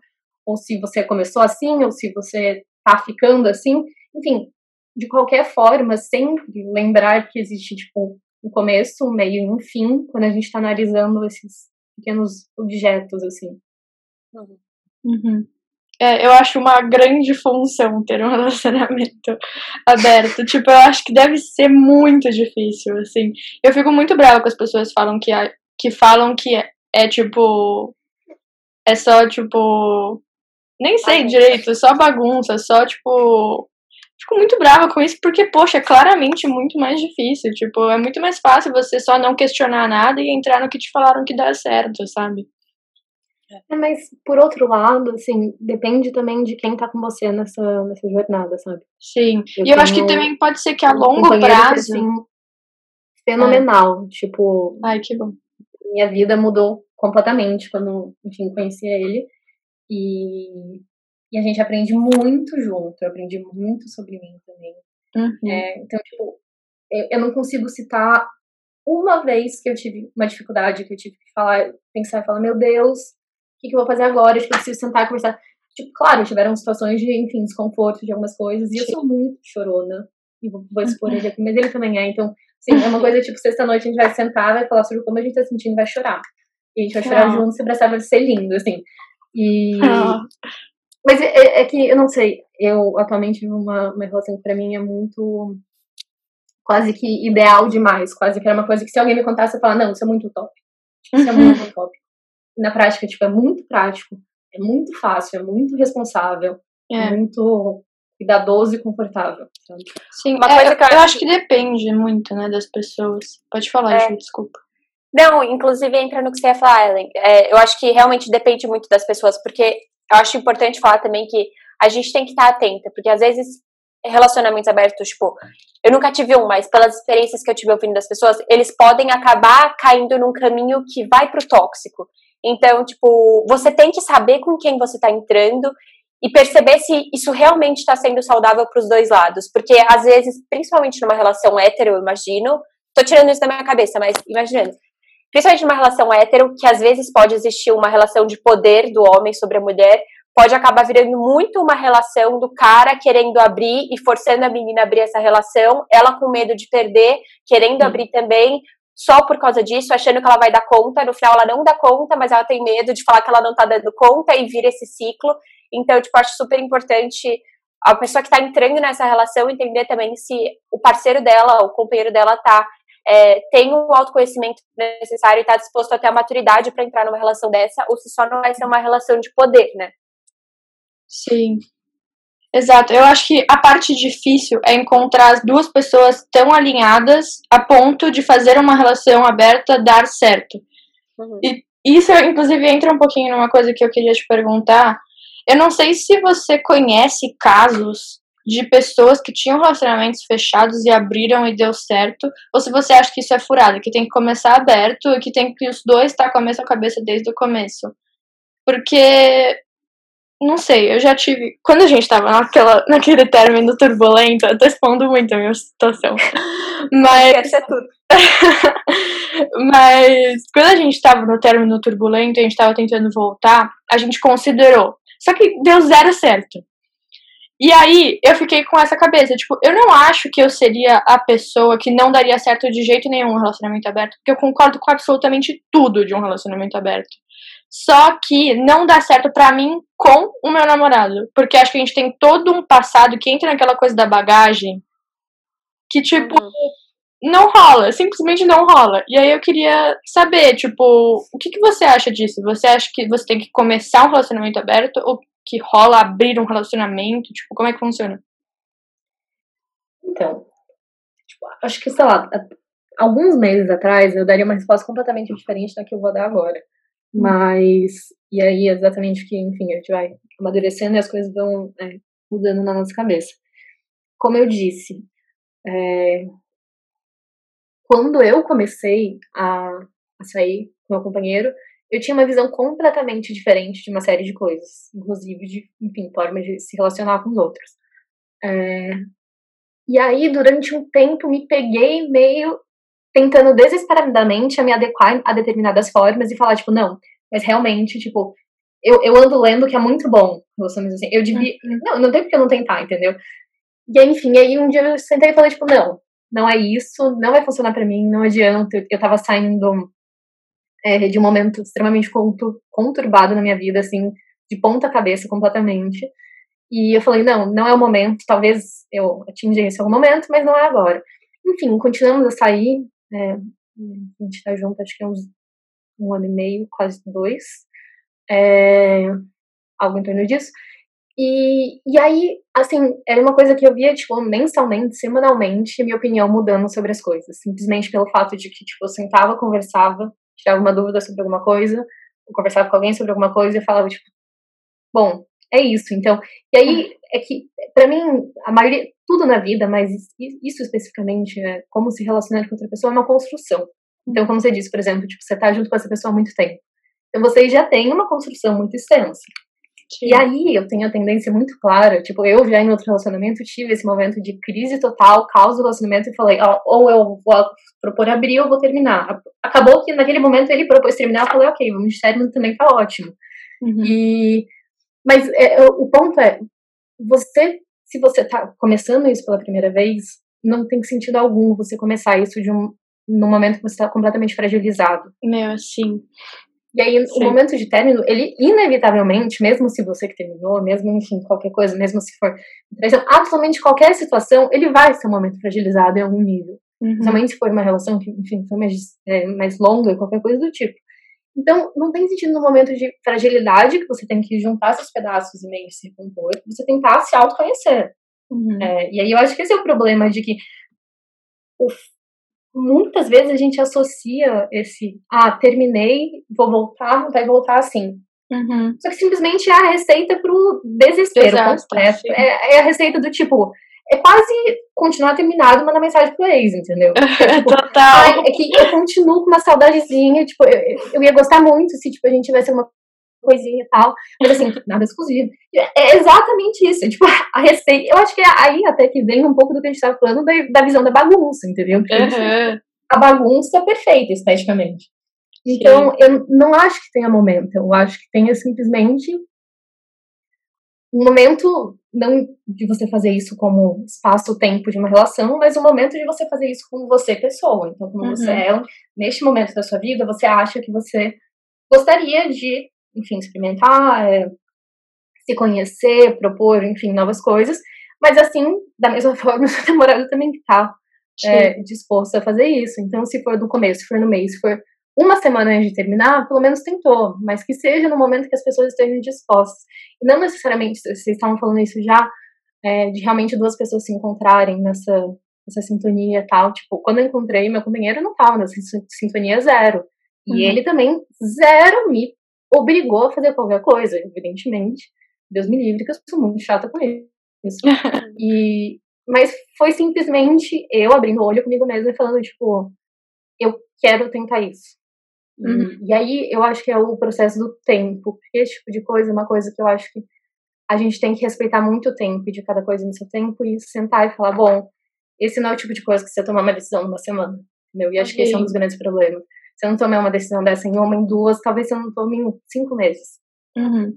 ou se você começou assim, ou se você tá ficando assim. Enfim, de qualquer forma, sempre lembrar que existe, tipo, um começo, um meio e um fim, quando a gente tá analisando esses pequenos objetos, assim. Uhum. É, eu acho uma grande função ter um relacionamento aberto. Tipo, eu acho que deve ser muito difícil, assim. Eu fico muito brava com as pessoas que falam que, que falam que é, é, tipo. É só, tipo. Nem sei Bagunça. direito, só bagunça, só, tipo. Fico muito brava com isso, porque, poxa, é claramente muito mais difícil. Tipo, é muito mais fácil você só não questionar nada e entrar no que te falaram que dá certo, sabe? É, mas, por outro lado, assim, depende também de quem tá com você nessa, nessa jornada, sabe? Sim. Eu e eu acho que também pode ser que a um longo companheiro que, prazo. assim, fenomenal. Tipo, Ai, que bom. minha vida mudou completamente quando, enfim, conheci ele. E, e a gente aprende muito junto. Eu aprendi muito sobre mim também. Uhum. É, então, tipo, eu, eu não consigo citar uma vez que eu tive uma dificuldade, que eu tive que falar, pensar e falar, meu Deus, que, que eu vou fazer agora? Tipo, eu preciso sentar e conversar. Tipo, claro, tiveram situações de, enfim, desconforto de algumas coisas, e eu sou muito chorona. E vou, vou expor ele aqui, mas ele também é. Então, assim, é uma coisa, tipo, sexta-noite a gente vai sentar, vai falar sobre como a gente tá sentindo e vai chorar. E a gente vai chorar Ah. junto, se abraçar, vai ser lindo, assim. E... Ah. Mas é, é- é que, eu não sei, eu atualmente vivo uma, uma relação que pra mim é muito quase que ideal demais, quase que era uma coisa que se alguém me contasse, eu falar, não, isso é muito top. Tipo, isso é Uhum. muito utópico. Na prática, tipo, é muito prático, é muito fácil, é muito responsável, é, É. muito cuidadoso e confortável, sabe? Sim, Uma é, coisa eu, que eu eu acho acho que depende muito, né, das pessoas. Pode falar, É. Ju, desculpa. Não, inclusive entra no que você ia falar, Ellen. É, eu acho que realmente depende muito das pessoas, porque eu acho importante falar também que a gente tem que estar atenta, porque às vezes relacionamentos abertos, tipo, eu nunca tive um, mas pelas experiências que eu tive ouvindo das pessoas, eles podem acabar caindo num caminho que vai pro tóxico. Então, tipo, você tem que saber com quem você tá entrando e perceber se isso realmente está sendo saudável para os dois lados. Porque às vezes, principalmente numa relação hétero, eu imagino, tô tirando isso da minha cabeça, mas imaginando, principalmente numa relação hétero, que às vezes pode existir uma relação de poder do homem sobre a mulher, pode acabar virando muito uma relação do cara querendo abrir e forçando a menina a abrir essa relação, ela com medo de perder, querendo Sim. abrir também, só por causa disso, achando que ela vai dar conta, no final ela não dá conta, mas ela tem medo de falar que ela não tá dando conta e vira esse ciclo. Então, tipo, acho super importante a pessoa que tá entrando nessa relação entender também se o parceiro dela, o companheiro dela tá é, tem o autoconhecimento necessário e está disposto a ter a maturidade para entrar numa relação dessa, ou se só não vai ser uma relação de poder, né? Sim. Exato. Eu acho que a parte difícil é encontrar as duas pessoas tão alinhadas a ponto de fazer uma relação aberta dar certo. Uhum. E isso, inclusive, entra um pouquinho numa coisa que eu queria te perguntar. Eu não sei se você conhece casos de pessoas que tinham relacionamentos fechados e abriram e deu certo, ou se você acha que isso é furado, que tem que começar aberto e que tem que os dois estar com a mesma cabeça desde o começo. Porque não sei, eu já tive. Quando a gente tava naquela, naquele término turbulento, eu tô expondo muito a minha situação. Mas. Quer ser tudo. Mas quando a gente tava no término turbulento, a gente tava tentando voltar, a gente considerou. Só que deu zero certo. E aí eu fiquei com essa cabeça, tipo, eu não acho que eu seria a pessoa que não daria certo de jeito nenhum um relacionamento aberto, porque eu concordo com absolutamente tudo de um relacionamento aberto. Só que não dá certo para mim com o meu namorado, porque acho que a gente tem todo um passado que entra naquela coisa da bagagem que tipo uhum. não rola, simplesmente não rola. E aí eu queria saber, tipo, o que, que você acha disso? Você acha que você tem que começar um relacionamento aberto ou que rola abrir um relacionamento? Tipo, como é que funciona? Então, tipo, acho que, sei lá, alguns meses atrás eu daria uma resposta completamente diferente da que eu vou dar agora. Mas, e aí exatamente que, enfim, a gente vai amadurecendo e as coisas vão é, mudando na nossa cabeça. Como eu disse, é, quando eu comecei a, a sair com meu companheiro, eu tinha uma visão completamente diferente de uma série de coisas, inclusive de, enfim, formas de se relacionar com os outros. É... E aí, durante um tempo, me peguei meio tentando desesperadamente me adequar a determinadas formas e falar, tipo, não, mas realmente, tipo, eu, eu ando lendo que é muito bom, assim, eu devia, uhum. não, não tem porque eu não tentar, entendeu? E aí, enfim, aí um dia eu sentei e falei, tipo, não, não é isso, não vai funcionar para mim, não adianta, eu, eu tava saindo é, de um momento extremamente conturbado na minha vida, assim, de ponta cabeça completamente. E eu falei, não, não é o momento, talvez eu atinja esse algum momento, mas não é agora. Enfim, continuamos a sair, é, a gente tá junto acho que é uns um ano e meio, quase dois, é, algo em torno disso. E, e aí, assim, era uma coisa que eu via, tipo, mensalmente, semanalmente, minha opinião mudando sobre as coisas. Simplesmente pelo fato de que, tipo, eu sentava, conversava, tirava uma dúvida sobre alguma coisa, conversava com alguém sobre alguma coisa e falava, tipo, bom, é isso. Então, e aí é que, para mim, a maioria, tudo na vida, mas isso especificamente, é como se relacionar com outra pessoa, é uma construção. Então, como você disse, por exemplo, tipo, você tá junto com essa pessoa há muito tempo. Então, vocês já têm uma construção muito extensa. Sim. E aí eu tenho a tendência muito clara, tipo, eu já em outro relacionamento tive esse momento de crise total, caos do relacionamento e falei, ó, ou eu vou propor abrir ou vou terminar. Acabou que naquele momento ele propôs terminar, eu falei, ok, vamos término também tá ótimo. Uhum. E, mas é, o ponto é, você, se você tá começando isso pela primeira vez, não tem sentido algum você começar isso de um, num momento que você está completamente fragilizado. Meu, sim. E aí, Sim. o momento de término, ele inevitavelmente, mesmo se você que terminou, mesmo, enfim, qualquer coisa, mesmo se for traição, absolutamente qualquer situação, ele vai ser um momento fragilizado em algum nível. Uhum. Somente se for uma relação que, enfim, foi mais, é, mais longa e qualquer coisa do tipo. Então, não tem sentido no momento de fragilidade que você tem que juntar seus pedaços e meio se compor, você tentar se autoconhecer. Uhum. É, e aí eu acho que esse é o problema de que o muitas vezes a gente associa esse, ah, terminei, vou voltar, vai voltar assim. Uhum. Só que simplesmente é a receita pro desespero Desastre, completo. É, é a receita do tipo, é quase continuar terminado e mandar mensagem pro ex, entendeu? Tipo, Total. Ai, é que eu continuo com uma saudadezinha, tipo, eu, eu ia gostar muito se, tipo, a gente tivesse uma coisinha e tal, mas assim, nada exclusivo. É exatamente isso, tipo, a receita, eu acho que é aí até que vem um pouco do que a gente tava falando da, da visão da bagunça, entendeu? Porque Uhum. a bagunça é perfeita esteticamente. Então, eu não acho que tenha momento, eu acho que tenha simplesmente um momento, não de você fazer isso como espaço-tempo de uma relação, mas um momento de você fazer isso como você, pessoa. Então, como Uhum. você é, neste momento da sua vida, você acha que você gostaria de, enfim, experimentar, é, se conhecer, propor, enfim, novas coisas, mas assim, da mesma forma, o seu namorado também tá Sim. é, disposto a fazer isso. Então, se for do começo, se for no mês, se for uma semana antes de terminar, pelo menos tentou, mas que seja no momento que as pessoas estejam dispostas. E não necessariamente, vocês estavam falando isso já, é, de realmente duas pessoas se encontrarem nessa, nessa sintonia e tal. Tipo, quando eu encontrei, meu companheiro não tava nessa sin- sintonia zero. E Uhum. ele também, zero, me obrigou a fazer qualquer coisa, evidentemente. Deus me livre, que eu sou muito chata com isso. E, mas foi simplesmente eu abrindo o olho comigo mesma e falando, tipo, eu quero tentar isso. E, Uhum. e aí eu acho que é o processo do tempo, porque esse tipo de coisa é uma coisa que eu acho que a gente tem que respeitar muito o tempo de cada coisa no seu tempo e sentar e falar, bom, esse não é o tipo de coisa que você tomar uma decisão numa semana. Entendeu? E acho que esse é um dos grandes problemas. Se eu não tomar uma decisão dessa em uma, em duas, talvez eu não tome em cinco meses Uhum.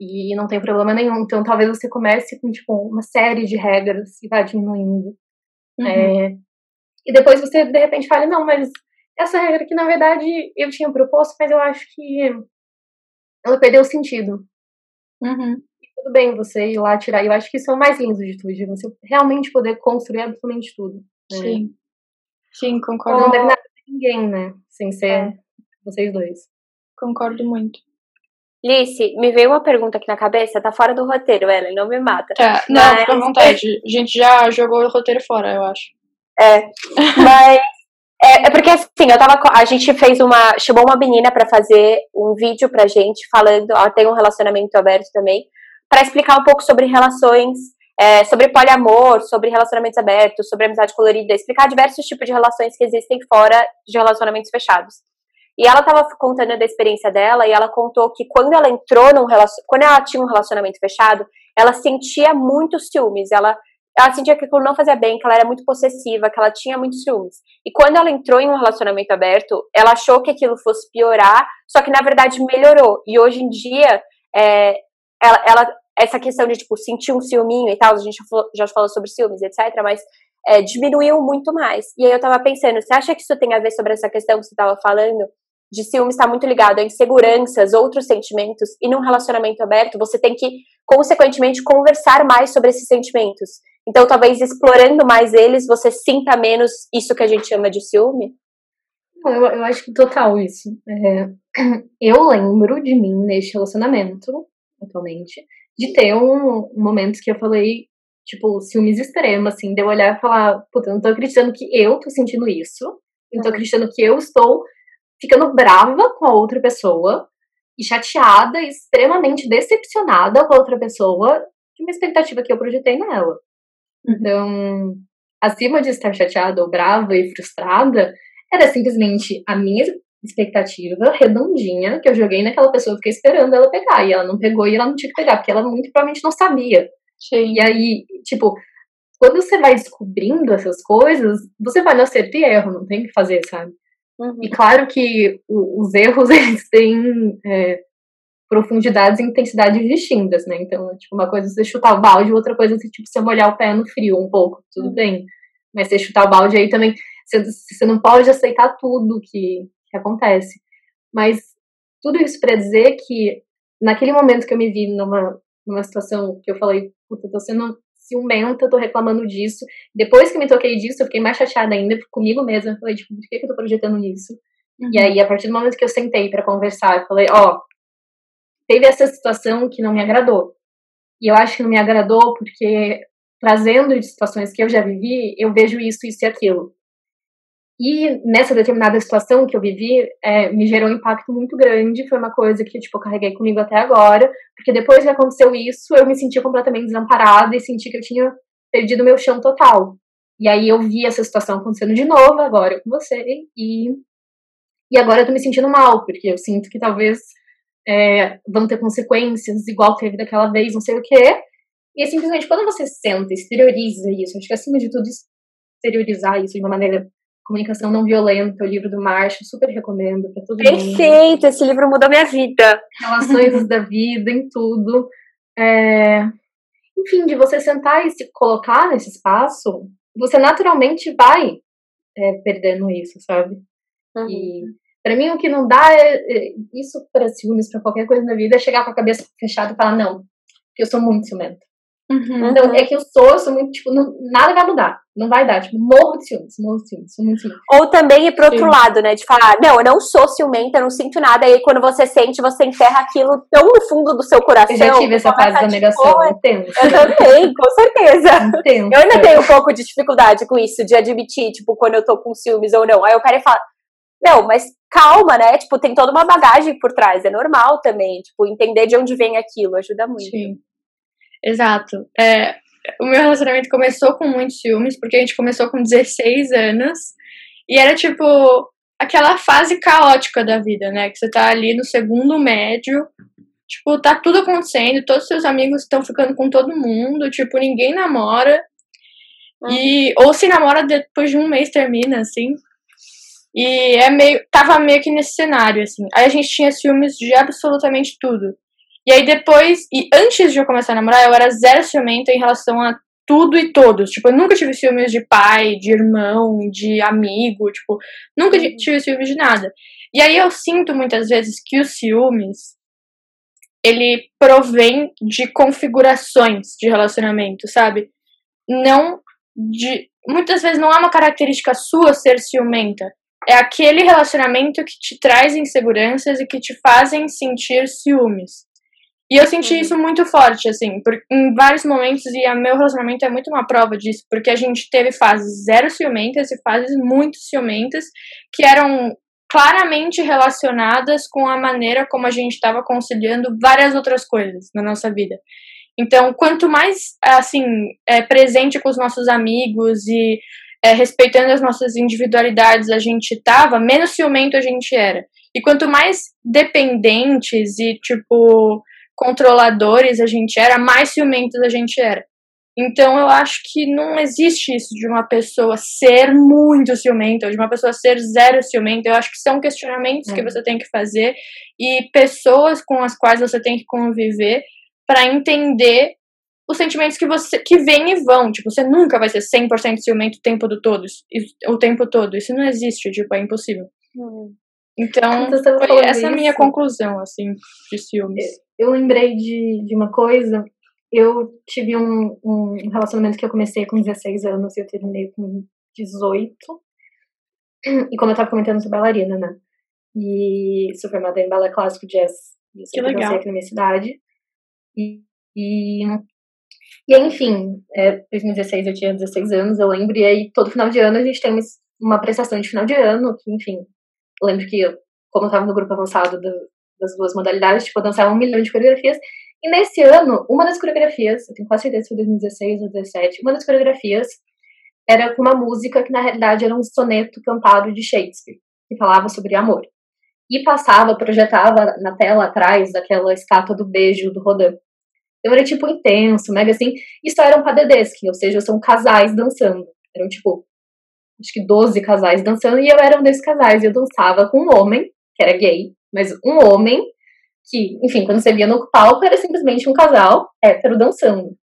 e não tem problema nenhum. Então, talvez você comece com, tipo, uma série de regras e vá diminuindo. Uhum. É, e depois você, de repente, fala, não, mas essa regra aqui, na verdade, eu tinha proposto, mas eu acho que ela perdeu o sentido. Uhum. Tudo bem você ir lá tirar. Eu acho que isso é o mais lindo de tudo, de você realmente poder construir absolutamente tudo. né? Sim. Sim, Não concordo, deve nada pra ninguém, né? Sem ser É. vocês dois. concordo muito. Lice, me veio uma pergunta aqui na cabeça, tá fora do roteiro, Ellen, não me mata. Tá, não, Mas- fica à vontade. A gente já jogou o roteiro fora, eu acho. Mas é, é porque assim, eu tava. A gente fez uma. Chamou uma menina pra fazer um vídeo pra gente falando. Ela tem um relacionamento aberto também. Pra explicar um pouco sobre relações. é, sobre poliamor, sobre relacionamentos abertos, sobre amizade colorida, explicar diversos tipos de relações que existem fora de relacionamentos fechados. E ela tava contando da experiência dela e ela contou que quando ela entrou num quando ela tinha um relacionamento fechado, ela sentia muitos ciúmes, ela ela sentia que aquilo não fazia bem, que ela era muito possessiva, que ela tinha muitos ciúmes. E quando ela entrou em um relacionamento aberto, ela achou que aquilo fosse piorar, só que na verdade melhorou. E hoje em dia, é, ela, ela- essa questão de tipo sentir um ciúminho e tal, a gente já falou, já falou sobre ciúmes, etc. Mas é, diminuiu muito mais. E aí eu tava pensando, você acha que isso tem a ver sobre essa questão que você tava falando? De ciúmes está muito ligado a inseguranças, outros sentimentos, e num relacionamento aberto você tem que, consequentemente, conversar mais sobre esses sentimentos. Então, talvez explorando mais eles, você sinta menos isso que a gente chama de ciúme. Eu, eu acho que total isso. É, eu lembro de mim neste relacionamento, atualmente, de ter um, um momento que eu falei, tipo, ciúmes extremos, assim, de eu olhar e falar, puta, eu não tô acreditando que eu tô sentindo isso, eu não tô Uhum. acreditando que eu estou ficando brava com a outra pessoa e chateada, e extremamente decepcionada com a outra pessoa de uma expectativa que eu projetei nela. Então, acima de estar chateada ou brava e frustrada, era simplesmente a minha expectativa redondinha que eu joguei naquela pessoa, eu fiquei esperando ela pegar, e ela não pegou e ela não tinha que pegar, porque ela muito provavelmente não sabia. Sim. E aí, tipo, quando você vai descobrindo essas coisas, você vai no acerto e erro, não tem o que fazer, sabe? E claro que o- os erros, eles têm é, profundidades e intensidades distintas, né? Então, é, tipo, uma coisa é você chutar o balde, outra coisa é tipo, você molhar o pé no frio um pouco, tudo Uhum. bem. Mas você chutar o balde aí também, você, você não pode aceitar tudo que, que acontece. Mas tudo isso para dizer que naquele momento que eu me vi numa, numa situação que eu falei, puta, tô sendo ciumenta, tô reclamando disso. Depois que me toquei disso, eu fiquei mais chateada ainda comigo mesma. Eu falei, tipo, por que, que eu tô projetando isso? E Uhum. aí, a partir do momento que eu sentei pra conversar, eu falei, ó, teve essa situação que não me agradou. E eu acho que não me agradou porque, trazendo de situações que eu já vivi, eu vejo isso, isso e aquilo. E nessa determinada situação que eu vivi, é, me gerou um impacto muito grande. Foi uma coisa que tipo, eu carreguei comigo até agora. Porque depois que aconteceu isso, eu me senti completamente desamparada e senti que eu tinha perdido meu chão total. E aí eu vi essa situação acontecendo de novo agora com você. E, e agora eu tô me sentindo mal, porque eu sinto que talvez é, vão ter consequências, igual teve daquela vez, não sei o quê. E simplesmente quando você senta, exterioriza isso, acho que acima de tudo exteriorizar isso de uma maneira comunicação não violenta, o livro do Marshall, super recomendo para todo Perfeito, mundo. Perfeito, esse livro mudou minha vida. Relações da vida, em tudo. É... Enfim, de você sentar e se colocar nesse espaço, você naturalmente vai é, perdendo isso, sabe? Uhum. E para mim o que não dá é, é isso para ciúmes, para qualquer coisa na vida, é chegar com a cabeça fechada e falar não, porque eu sou muito ciumenta. Uhum. Então, é que eu sou, eu sou muito, tipo, não, nada vai mudar. Não vai dar. Tipo, morro de ciúmes, morro de ciúmes, sou muito ciúmes. Ou também ir pro Sim. outro lado, né? De falar, não, eu não sou ciumenta, eu não sinto nada. E aí, quando você sente, você enterra aquilo tão no fundo do seu coração. Eu já tive essa fase da negação, eu entendo. Eu também, com certeza. Eu ainda tenho um pouco de dificuldade com isso, de admitir, tipo, quando eu tô com ciúmes ou não. Aí o cara fala, não, mas calma, né? Tipo, tem toda uma bagagem por trás, é normal também. Tipo, entender de onde vem aquilo ajuda muito. Sim. Exato. É, o meu relacionamento começou com muitos ciúmes, porque a gente começou com 16 anos. E era tipo aquela fase caótica da vida, né? Que você tá ali no segundo médio, tipo, tá tudo acontecendo, todos os seus amigos estão ficando com todo mundo, tipo, ninguém namora. E ou se namora depois de um mês termina, assim. E é meio tava meio que nesse cenário assim. Aí a gente tinha ciúmes de absolutamente tudo. E aí depois, e antes de eu começar a namorar, eu era zero ciumenta em relação a tudo e todos. Tipo, eu nunca tive ciúmes de pai, de irmão, de amigo, tipo, nunca uhum. tive ciúmes de nada. E aí eu sinto muitas vezes que os ciúmes ele provém de configurações de relacionamento, sabe? Não de muitas vezes não é uma característica sua ser ciumenta. É aquele relacionamento que te traz inseguranças e que te fazem sentir ciúmes. E eu senti uhum. isso muito forte, assim, por, em vários momentos, e o meu relacionamento é muito uma prova disso, porque a gente teve fases zero ciumentas e fases muito ciumentas, que eram claramente relacionadas com a maneira como a gente estava conciliando várias outras coisas na nossa vida. Então, quanto mais, assim, é, presente com os nossos amigos e é, respeitando as nossas individualidades a gente tava, menos ciumento a gente era. E quanto mais dependentes e, tipo, controladores a gente era, mais ciumentos a gente era. Então eu acho que não existe isso de uma pessoa ser muito ciumenta, ou de uma pessoa ser zero ciumenta. Eu acho que são questionamentos é. que você tem que fazer e pessoas com as quais você tem que conviver para entender os sentimentos que você que vêm e vão. Tipo, você nunca vai ser 100% ciumento o tempo do todo, o tempo todo. Isso não existe, tipo, é impossível. Hum. Então, foi essa isso, a minha conclusão, assim, de ciúmes. Eu lembrei de, de uma coisa. Eu tive um, um relacionamento que eu comecei com 16 anos e eu terminei com 18. E como eu tava comentando, eu sou bailarina, né? E sou formada em balé clássico jazz. Isso que legal. aqui na minha cidade. E, e, e enfim, é, 2016 eu tinha 16 anos, eu lembro. E aí, todo final de ano, a gente tem uma, uma prestação de final de ano, que, enfim, eu lembro que, como eu tava no grupo avançado do, das duas modalidades, tipo, eu dançava um milhão de coreografias. E nesse ano, uma das coreografias, eu tenho quase certeza que foi 2016 ou 2017, uma das coreografias era com uma música que na realidade era um soneto cantado de Shakespeare, que falava sobre amor. E passava, projetava na tela atrás daquela estátua do beijo do Rodin. Então era tipo intenso, mega assim. Isso era um padedesque, ou seja, são casais dançando. Eram tipo, acho que 12 casais dançando, e eu era um desses casais. E eu dançava com um homem, que era gay, mas um homem que, enfim, quando você via no palco era simplesmente um casal hétero dançando.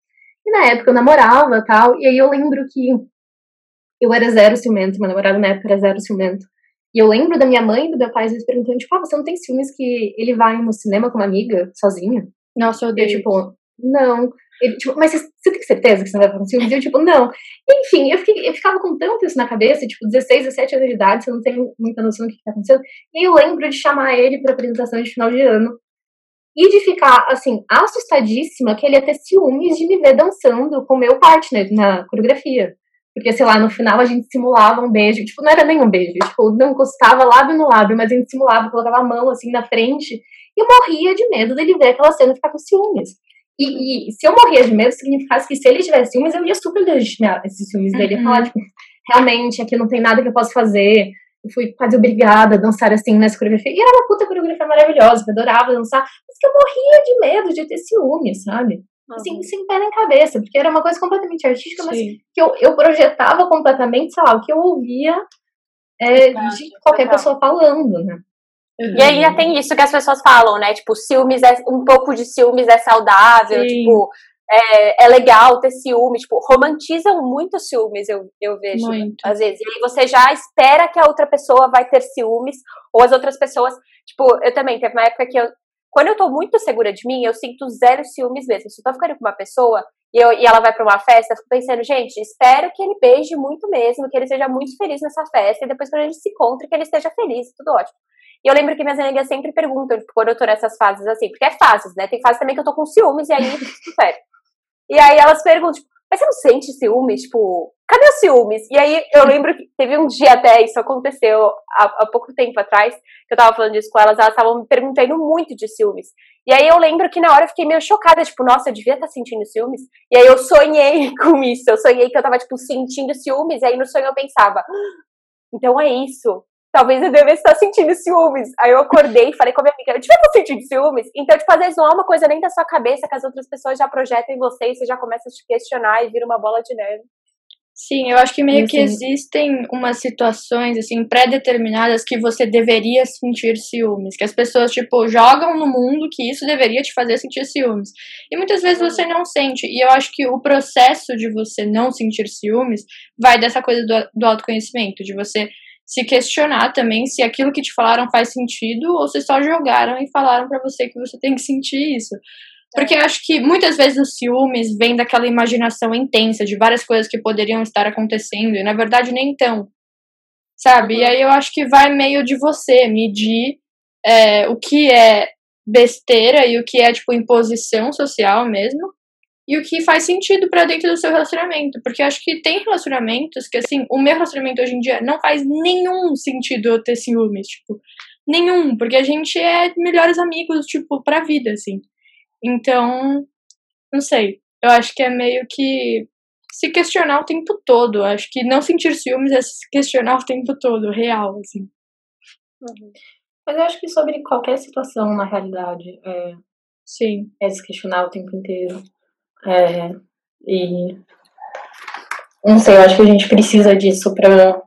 E na época eu namorava tal, e aí eu lembro que eu era zero ciumento, meu namorado na época era zero ciumento. E eu lembro da minha mãe e do meu pai vezes perguntando, tipo, ah, você não tem ciúmes que ele vai no cinema com uma amiga, sozinha? Nossa, eu odeio. Eu, tipo, não. Ele, tipo, mas você, tem certeza que você não vai fazer ciúmes? E eu, tipo, não. Enfim, eu, fiquei, eu ficava com tanto isso na cabeça, tipo, 16, 17 anos de idade, você não tem muita noção do que tá acontecendo. E eu lembro de chamar ele pra apresentação de final de ano. E de ficar, assim, assustadíssima que ele ia ter ciúmes de me ver dançando com o meu partner na coreografia. Porque, sei lá, no final a gente simulava um beijo. Tipo, não era nem um beijo. Tipo, não encostava lábio no lábio, mas a gente simulava, colocava a mão assim na frente. E eu morria de medo dele ver aquela cena e ficar com ciúmes. E, e, se eu morria de medo, significasse que se ele tivesse ciúmes, eu ia super legitimar esses ciúmes dele. Ia falar, uhum. tipo, realmente, aqui não tem nada que eu possa fazer. Eu fui quase obrigada a dançar assim nessa coreografia. E era uma puta coreografia maravilhosa, eu adorava dançar. Mas que eu morria de medo de ter ciúmes, sabe? Uhum. Assim, sem pé nem cabeça, porque era uma coisa completamente artística, Sim. mas que eu, eu projetava completamente, sei lá, o que eu ouvia é, de qualquer pessoa falando, né? Uhum. E ainda tem isso que as pessoas falam, né? Tipo, ciúmes é um pouco de ciúmes é saudável, Sim. tipo, é, é, legal ter ciúmes, tipo, romantizam muito ciúmes, eu, eu vejo, muito. às vezes. E aí você já espera que a outra pessoa vai ter ciúmes, ou as outras pessoas, tipo, eu também, teve uma época que eu, quando eu tô muito segura de mim, eu sinto zero ciúmes mesmo. Se eu tô ficando com uma pessoa e, eu, e ela vai pra uma festa, eu fico pensando, gente, espero que ele beije muito mesmo, que ele seja muito feliz nessa festa, e depois quando a gente se encontre, que ele esteja feliz, tudo ótimo. E eu lembro que minhas amigas sempre perguntam, tipo, quando eu tô nessas fases assim, porque é fases, né? Tem fases também que eu tô com ciúmes e aí, sério. E aí elas perguntam, tipo, mas você não sente ciúmes? Tipo, cadê os ciúmes? E aí eu lembro que teve um dia até, isso aconteceu há, há pouco tempo atrás, que eu tava falando disso com elas, elas estavam me perguntando muito de ciúmes. E aí eu lembro que na hora eu fiquei meio chocada, tipo, nossa, eu devia estar tá sentindo ciúmes. E aí eu sonhei com isso, eu sonhei que eu tava, tipo, sentindo ciúmes, e aí no sonho eu pensava, ah, então é isso talvez eu devesse estar sentindo ciúmes. Aí eu acordei e falei com a minha amiga, eu devia estar sentindo ciúmes. Então, tipo, às vezes não é uma coisa nem da sua cabeça que as outras pessoas já projetam em você e você já começa a te questionar e vira uma bola de neve. Sim, eu acho que meio que existem umas situações, assim, pré-determinadas que você deveria sentir ciúmes. Que as pessoas, tipo, jogam no mundo que isso deveria te fazer sentir ciúmes. E muitas vezes você não sente. E eu acho que o processo de você não sentir ciúmes vai dessa coisa do, do autoconhecimento, de você se questionar também se aquilo que te falaram faz sentido ou se só jogaram e falaram para você que você tem que sentir isso. Porque eu acho que muitas vezes os ciúmes vêm daquela imaginação intensa de várias coisas que poderiam estar acontecendo e na verdade nem tão. Sabe? Uhum. E aí eu acho que vai meio de você medir é, o que é besteira e o que é, tipo, imposição social mesmo e o que faz sentido para dentro do seu relacionamento. Porque eu acho que tem relacionamentos que, assim, o meu relacionamento hoje em dia não faz nenhum sentido eu ter ciúmes, tipo, nenhum, porque a gente é melhores amigos, tipo, pra vida, assim. Então, não sei. Eu acho que é meio que se questionar o tempo todo. Eu acho que não sentir ciúmes é se questionar o tempo todo, real, assim. Uhum. Mas eu acho que sobre qualquer situação, na realidade, é, Sim. é se questionar o tempo inteiro. É, e não sei, eu acho que a gente precisa disso para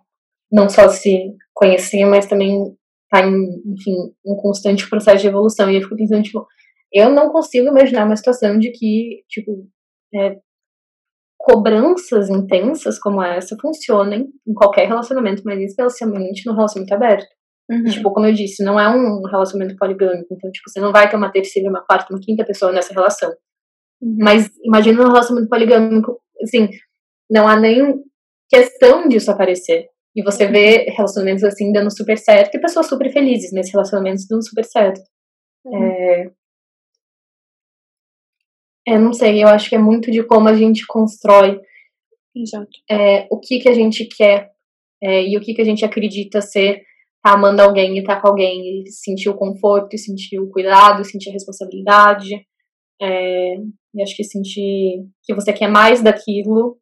não só se conhecer, mas também tá em, enfim, um constante processo de evolução. E eu fico pensando, tipo, eu não consigo imaginar uma situação de que, tipo, é, cobranças intensas como essa funcionem em qualquer relacionamento, mas especialmente no relacionamento aberto. Uhum. Tipo, como eu disse, não é um relacionamento poligâmico, então, tipo, você não vai ter uma terceira, uma quarta, uma quinta pessoa nessa relação. Uhum. Mas imagina um relacionamento poligâmico, assim, não há nem questão disso aparecer. E você uhum. vê relacionamentos assim dando super certo e pessoas super felizes nesses relacionamentos dando super certo. Uhum. É... é, não sei, eu acho que é muito de como a gente constrói é, o que que a gente quer é, e o que que a gente acredita ser tá amando alguém e tá com alguém e sentir o conforto, e sentir o cuidado, e sentir a responsabilidade. É, e acho que sentir que você quer mais daquilo,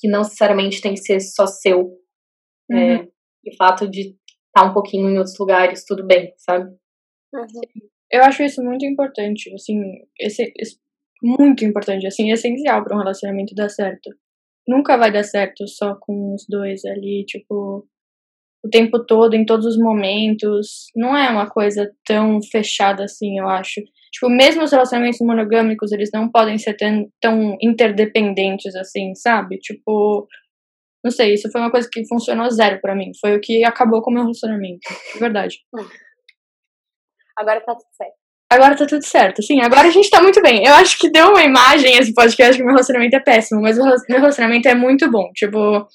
que não necessariamente tem que ser só seu. É, uhum. É, e o fato de estar tá um pouquinho em outros lugares, tudo bem, sabe? Uhum. Eu acho isso muito importante, assim, esse, esse muito importante, assim, essencial para um relacionamento dar certo. Nunca vai dar certo só com os dois ali, tipo, o tempo todo, em todos os momentos. Não é uma coisa tão fechada assim, eu acho. Tipo, mesmo os relacionamentos monogâmicos, eles não podem ser tão, tão interdependentes assim, sabe? Tipo, não sei, isso foi uma coisa que funcionou zero para mim. Foi o que acabou com o meu relacionamento. De verdade. Agora tá tudo certo. Agora tá tudo certo. Sim, agora a gente tá muito bem. Eu acho que deu uma imagem esse podcast que meu relacionamento é péssimo, mas o meu relacionamento é muito bom. Tipo,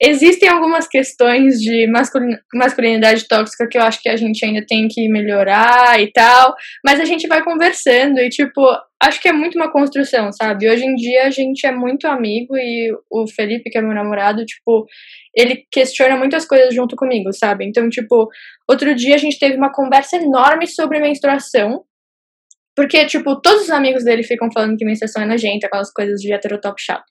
existem algumas questões de masculinidade tóxica que eu acho que a gente ainda tem que melhorar e tal, mas a gente vai conversando e, tipo, acho que é muito uma construção, sabe? Hoje em dia a gente é muito amigo e o Felipe, que é meu namorado, tipo, ele questiona muitas coisas junto comigo, sabe? Então, tipo, outro dia a gente teve uma conversa enorme sobre menstruação. Porque, tipo, todos os amigos dele ficam falando que menstruação é nojenta, aquelas coisas de heterotop chato.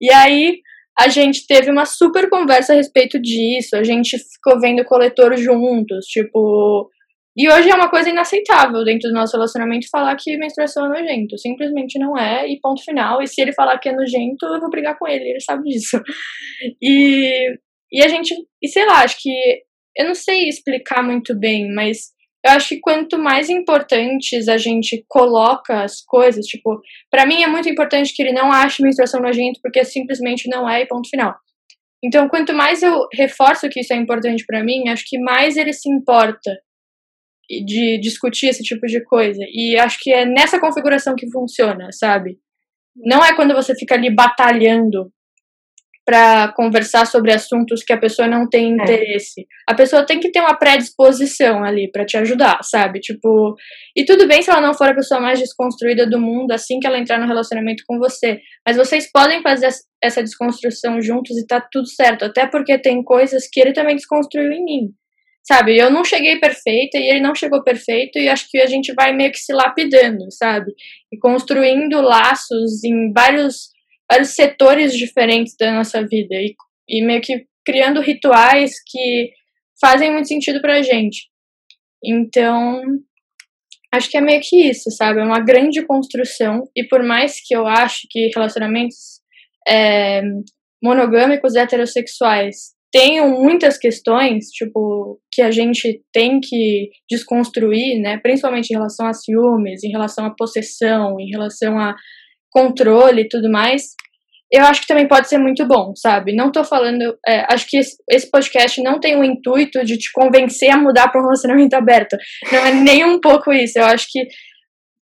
E aí, a gente teve uma super conversa a respeito disso, a gente ficou vendo coletor juntos, tipo. E hoje é uma coisa inaceitável dentro do nosso relacionamento falar que menstruação é nojento. Simplesmente não é, e ponto final. E se ele falar que é nojento, eu vou brigar com ele, ele sabe disso. E, e a gente. E sei lá, acho que. Eu não sei explicar muito bem, mas eu acho que quanto mais importantes a gente coloca as coisas, tipo, para mim é muito importante que ele não ache menstruação nojento, porque simplesmente não é e ponto final. Então, quanto mais eu reforço que isso é importante para mim, acho que mais ele se importa de discutir esse tipo de coisa. E acho que é nessa configuração que funciona, sabe? Não é quando você fica ali batalhando para conversar sobre assuntos que a pessoa não tem é. interesse. É. A pessoa tem que ter uma predisposição ali para te ajudar, sabe? Tipo, e tudo bem se ela não for a pessoa mais desconstruída do mundo assim que ela entrar no relacionamento com você, mas vocês podem fazer essa desconstrução juntos e tá tudo certo, até porque tem coisas que ele também desconstruiu em mim. Sabe, eu não cheguei perfeita e ele não chegou perfeito, e acho que a gente vai meio que se lapidando, sabe? E construindo laços em vários vários setores diferentes da nossa vida e, e meio que criando rituais que fazem muito sentido pra gente. Então, acho que é meio que isso, sabe? É uma grande construção e por mais que eu acho que relacionamentos é, monogâmicos heterossexuais tenham muitas questões, tipo, que a gente tem que desconstruir, né? Principalmente em relação a ciúmes, em relação à possessão, em relação a controle e tudo mais, eu acho que também pode ser muito bom, sabe? Não tô falando. É, acho que esse podcast não tem o intuito de te convencer a mudar para um relacionamento aberto. Não é nem um pouco isso. Eu acho que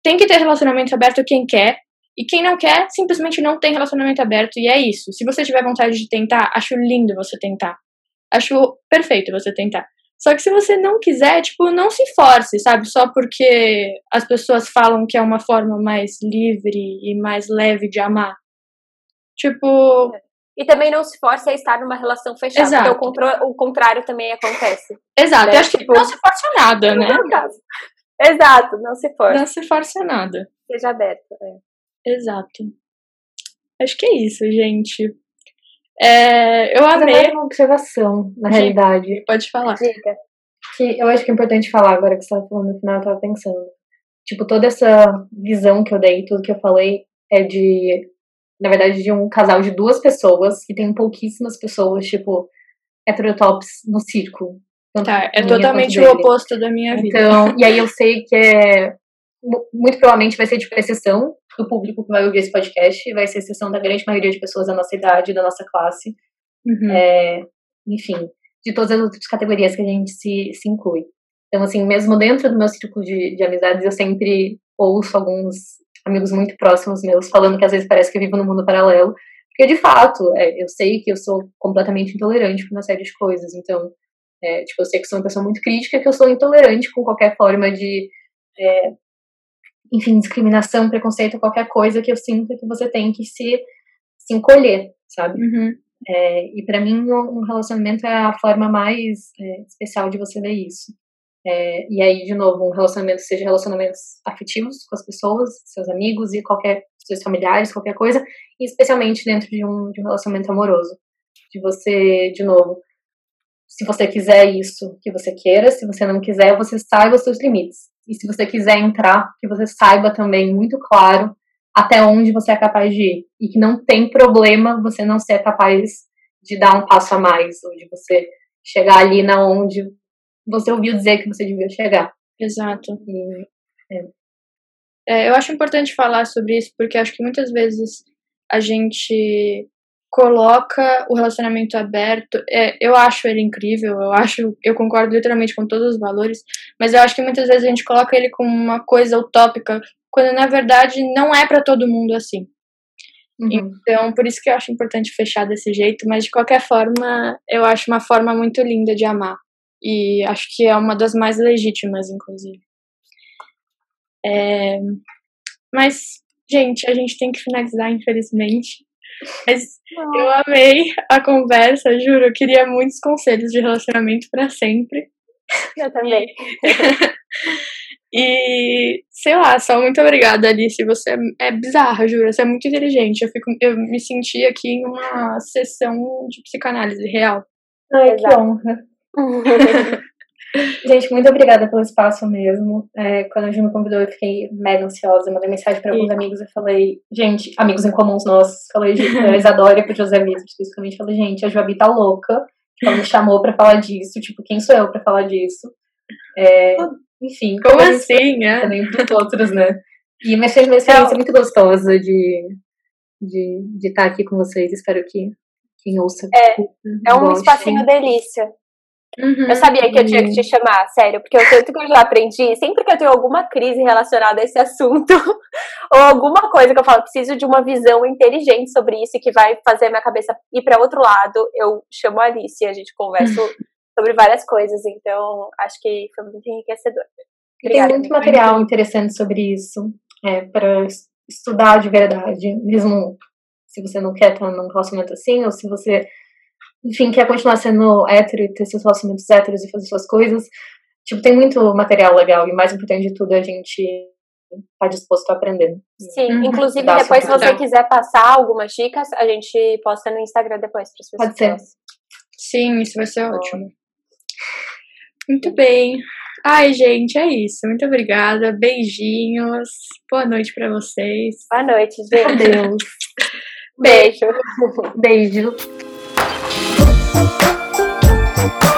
tem que ter relacionamento aberto quem quer. E quem não quer, simplesmente não tem relacionamento aberto. E é isso. Se você tiver vontade de tentar, acho lindo você tentar. Acho perfeito você tentar. Só que se você não quiser, tipo, não se force, sabe? Só porque as pessoas falam que é uma forma mais livre e mais leve de amar. Tipo. E também não se force a estar numa relação fechada. Exato. Porque o, contrário também acontece. Exato. Né? Eu acho que tipo, não se force a nada, né? Exato, não se force. Não se force a nada. Seja aberto. É. Exato. Acho que é isso, gente. É, eu amei. uma observação, na Sim. realidade. Pode falar. Diga. Que eu acho que é importante falar agora que você estava falando no final, eu estava pensando. Tipo, toda essa visão que eu dei, tudo que eu falei, é de, na verdade, de um casal de duas pessoas, que tem pouquíssimas pessoas, tipo, heterotops no círculo. Tá, é totalmente o oposto da minha vida. Então, e aí eu sei que é muito provavelmente vai ser tipo exceção do público que vai ouvir esse podcast, vai ser exceção da grande maioria de pessoas da nossa idade, da nossa classe, uhum. é, enfim, de todas as outras categorias que a gente se, se inclui. Então, assim, mesmo dentro do meu círculo de, de amizades, eu sempre ouço alguns amigos muito próximos meus falando que às vezes parece que eu vivo num mundo paralelo, porque de fato, é, eu sei que eu sou completamente intolerante com uma série de coisas, então, é, tipo, eu sei que sou uma pessoa muito crítica, que eu sou intolerante com qualquer forma de é, enfim, discriminação, preconceito, qualquer coisa que eu sinto que você tem que se, se encolher, sabe? Uhum. É, e para mim, um relacionamento é a forma mais é, especial de você ver isso. É, e aí, de novo, um relacionamento, seja relacionamentos afetivos com as pessoas, seus amigos e qualquer, seus familiares, qualquer coisa, e especialmente dentro de um, de um relacionamento amoroso. De você, de novo, se você quiser isso, que você queira, se você não quiser, você saiba os seus limites. E se você quiser entrar, que você saiba também muito claro até onde você é capaz de ir. E que não tem problema você não ser capaz de dar um passo a mais, ou de você chegar ali na onde você ouviu dizer que você devia chegar. Exato. E, é. É, eu acho importante falar sobre isso, porque acho que muitas vezes a gente coloca o relacionamento aberto. É, eu acho ele incrível, eu acho, eu concordo literalmente com todos os valores, mas eu acho que muitas vezes a gente coloca ele como uma coisa utópica, quando na verdade não é para todo mundo assim. Uhum. Então, por isso que eu acho importante fechar desse jeito, mas de qualquer forma, eu acho uma forma muito linda de amar. E acho que é uma das mais legítimas, inclusive. É... Mas, gente, a gente tem que finalizar, infelizmente. Mas Não. eu amei a conversa, juro. Eu queria muitos conselhos de relacionamento para sempre. Eu também. E, sei lá, só muito obrigada, Alice. Você é, é bizarra, juro. Você é muito inteligente. Eu, fico, eu me senti aqui em uma sessão de psicanálise real. Ai, Exato. que honra. Gente, muito obrigada pelo espaço mesmo. É, quando a gente me convidou, eu fiquei mega ansiosa. Mandei mensagem para alguns amigos e falei, gente, amigos em comuns nossos. Falei, a Isadora e pro José Vitor, especificamente. Falei, gente, a Joabi tá louca. Ela me chamou para falar disso. Tipo, quem sou eu para falar disso? É, enfim. Como assim, é? Também pros outros, né? E mas foi uma experiência muito gostosa de, de, de estar aqui com vocês. Espero que quem ouça. É, é um espacinho delícia. Uhum, eu sabia que eu tinha que te chamar, sério, porque eu tanto que eu já aprendi, sempre que eu tenho alguma crise relacionada a esse assunto, ou alguma coisa que eu falo, preciso de uma visão inteligente sobre isso que vai fazer a minha cabeça ir para outro lado, eu chamo a Alice e a gente conversa sobre várias coisas, então acho que foi muito enriquecedor. Obrigada, Tem muito material interessante sobre isso, é, para estudar de verdade, mesmo se você não quer estar num relacionamento assim, ou se você, enfim, quer continuar sendo hétero e ter seus relacionamentos héteros e fazer suas coisas. Tipo, tem muito material legal e mais importante de tudo é a gente tá disposto a aprender. Sim, uhum. inclusive depois se você quiser passar algumas dicas, a gente posta no Instagram depois para as pessoas. Pode ser. Sim, isso vai ser ótimo. Muito bem. Ai, gente, é isso. Muito obrigada. Beijinhos. Boa noite para vocês. Boa noite, gente. Adeus. Beijo. Beijo. Thank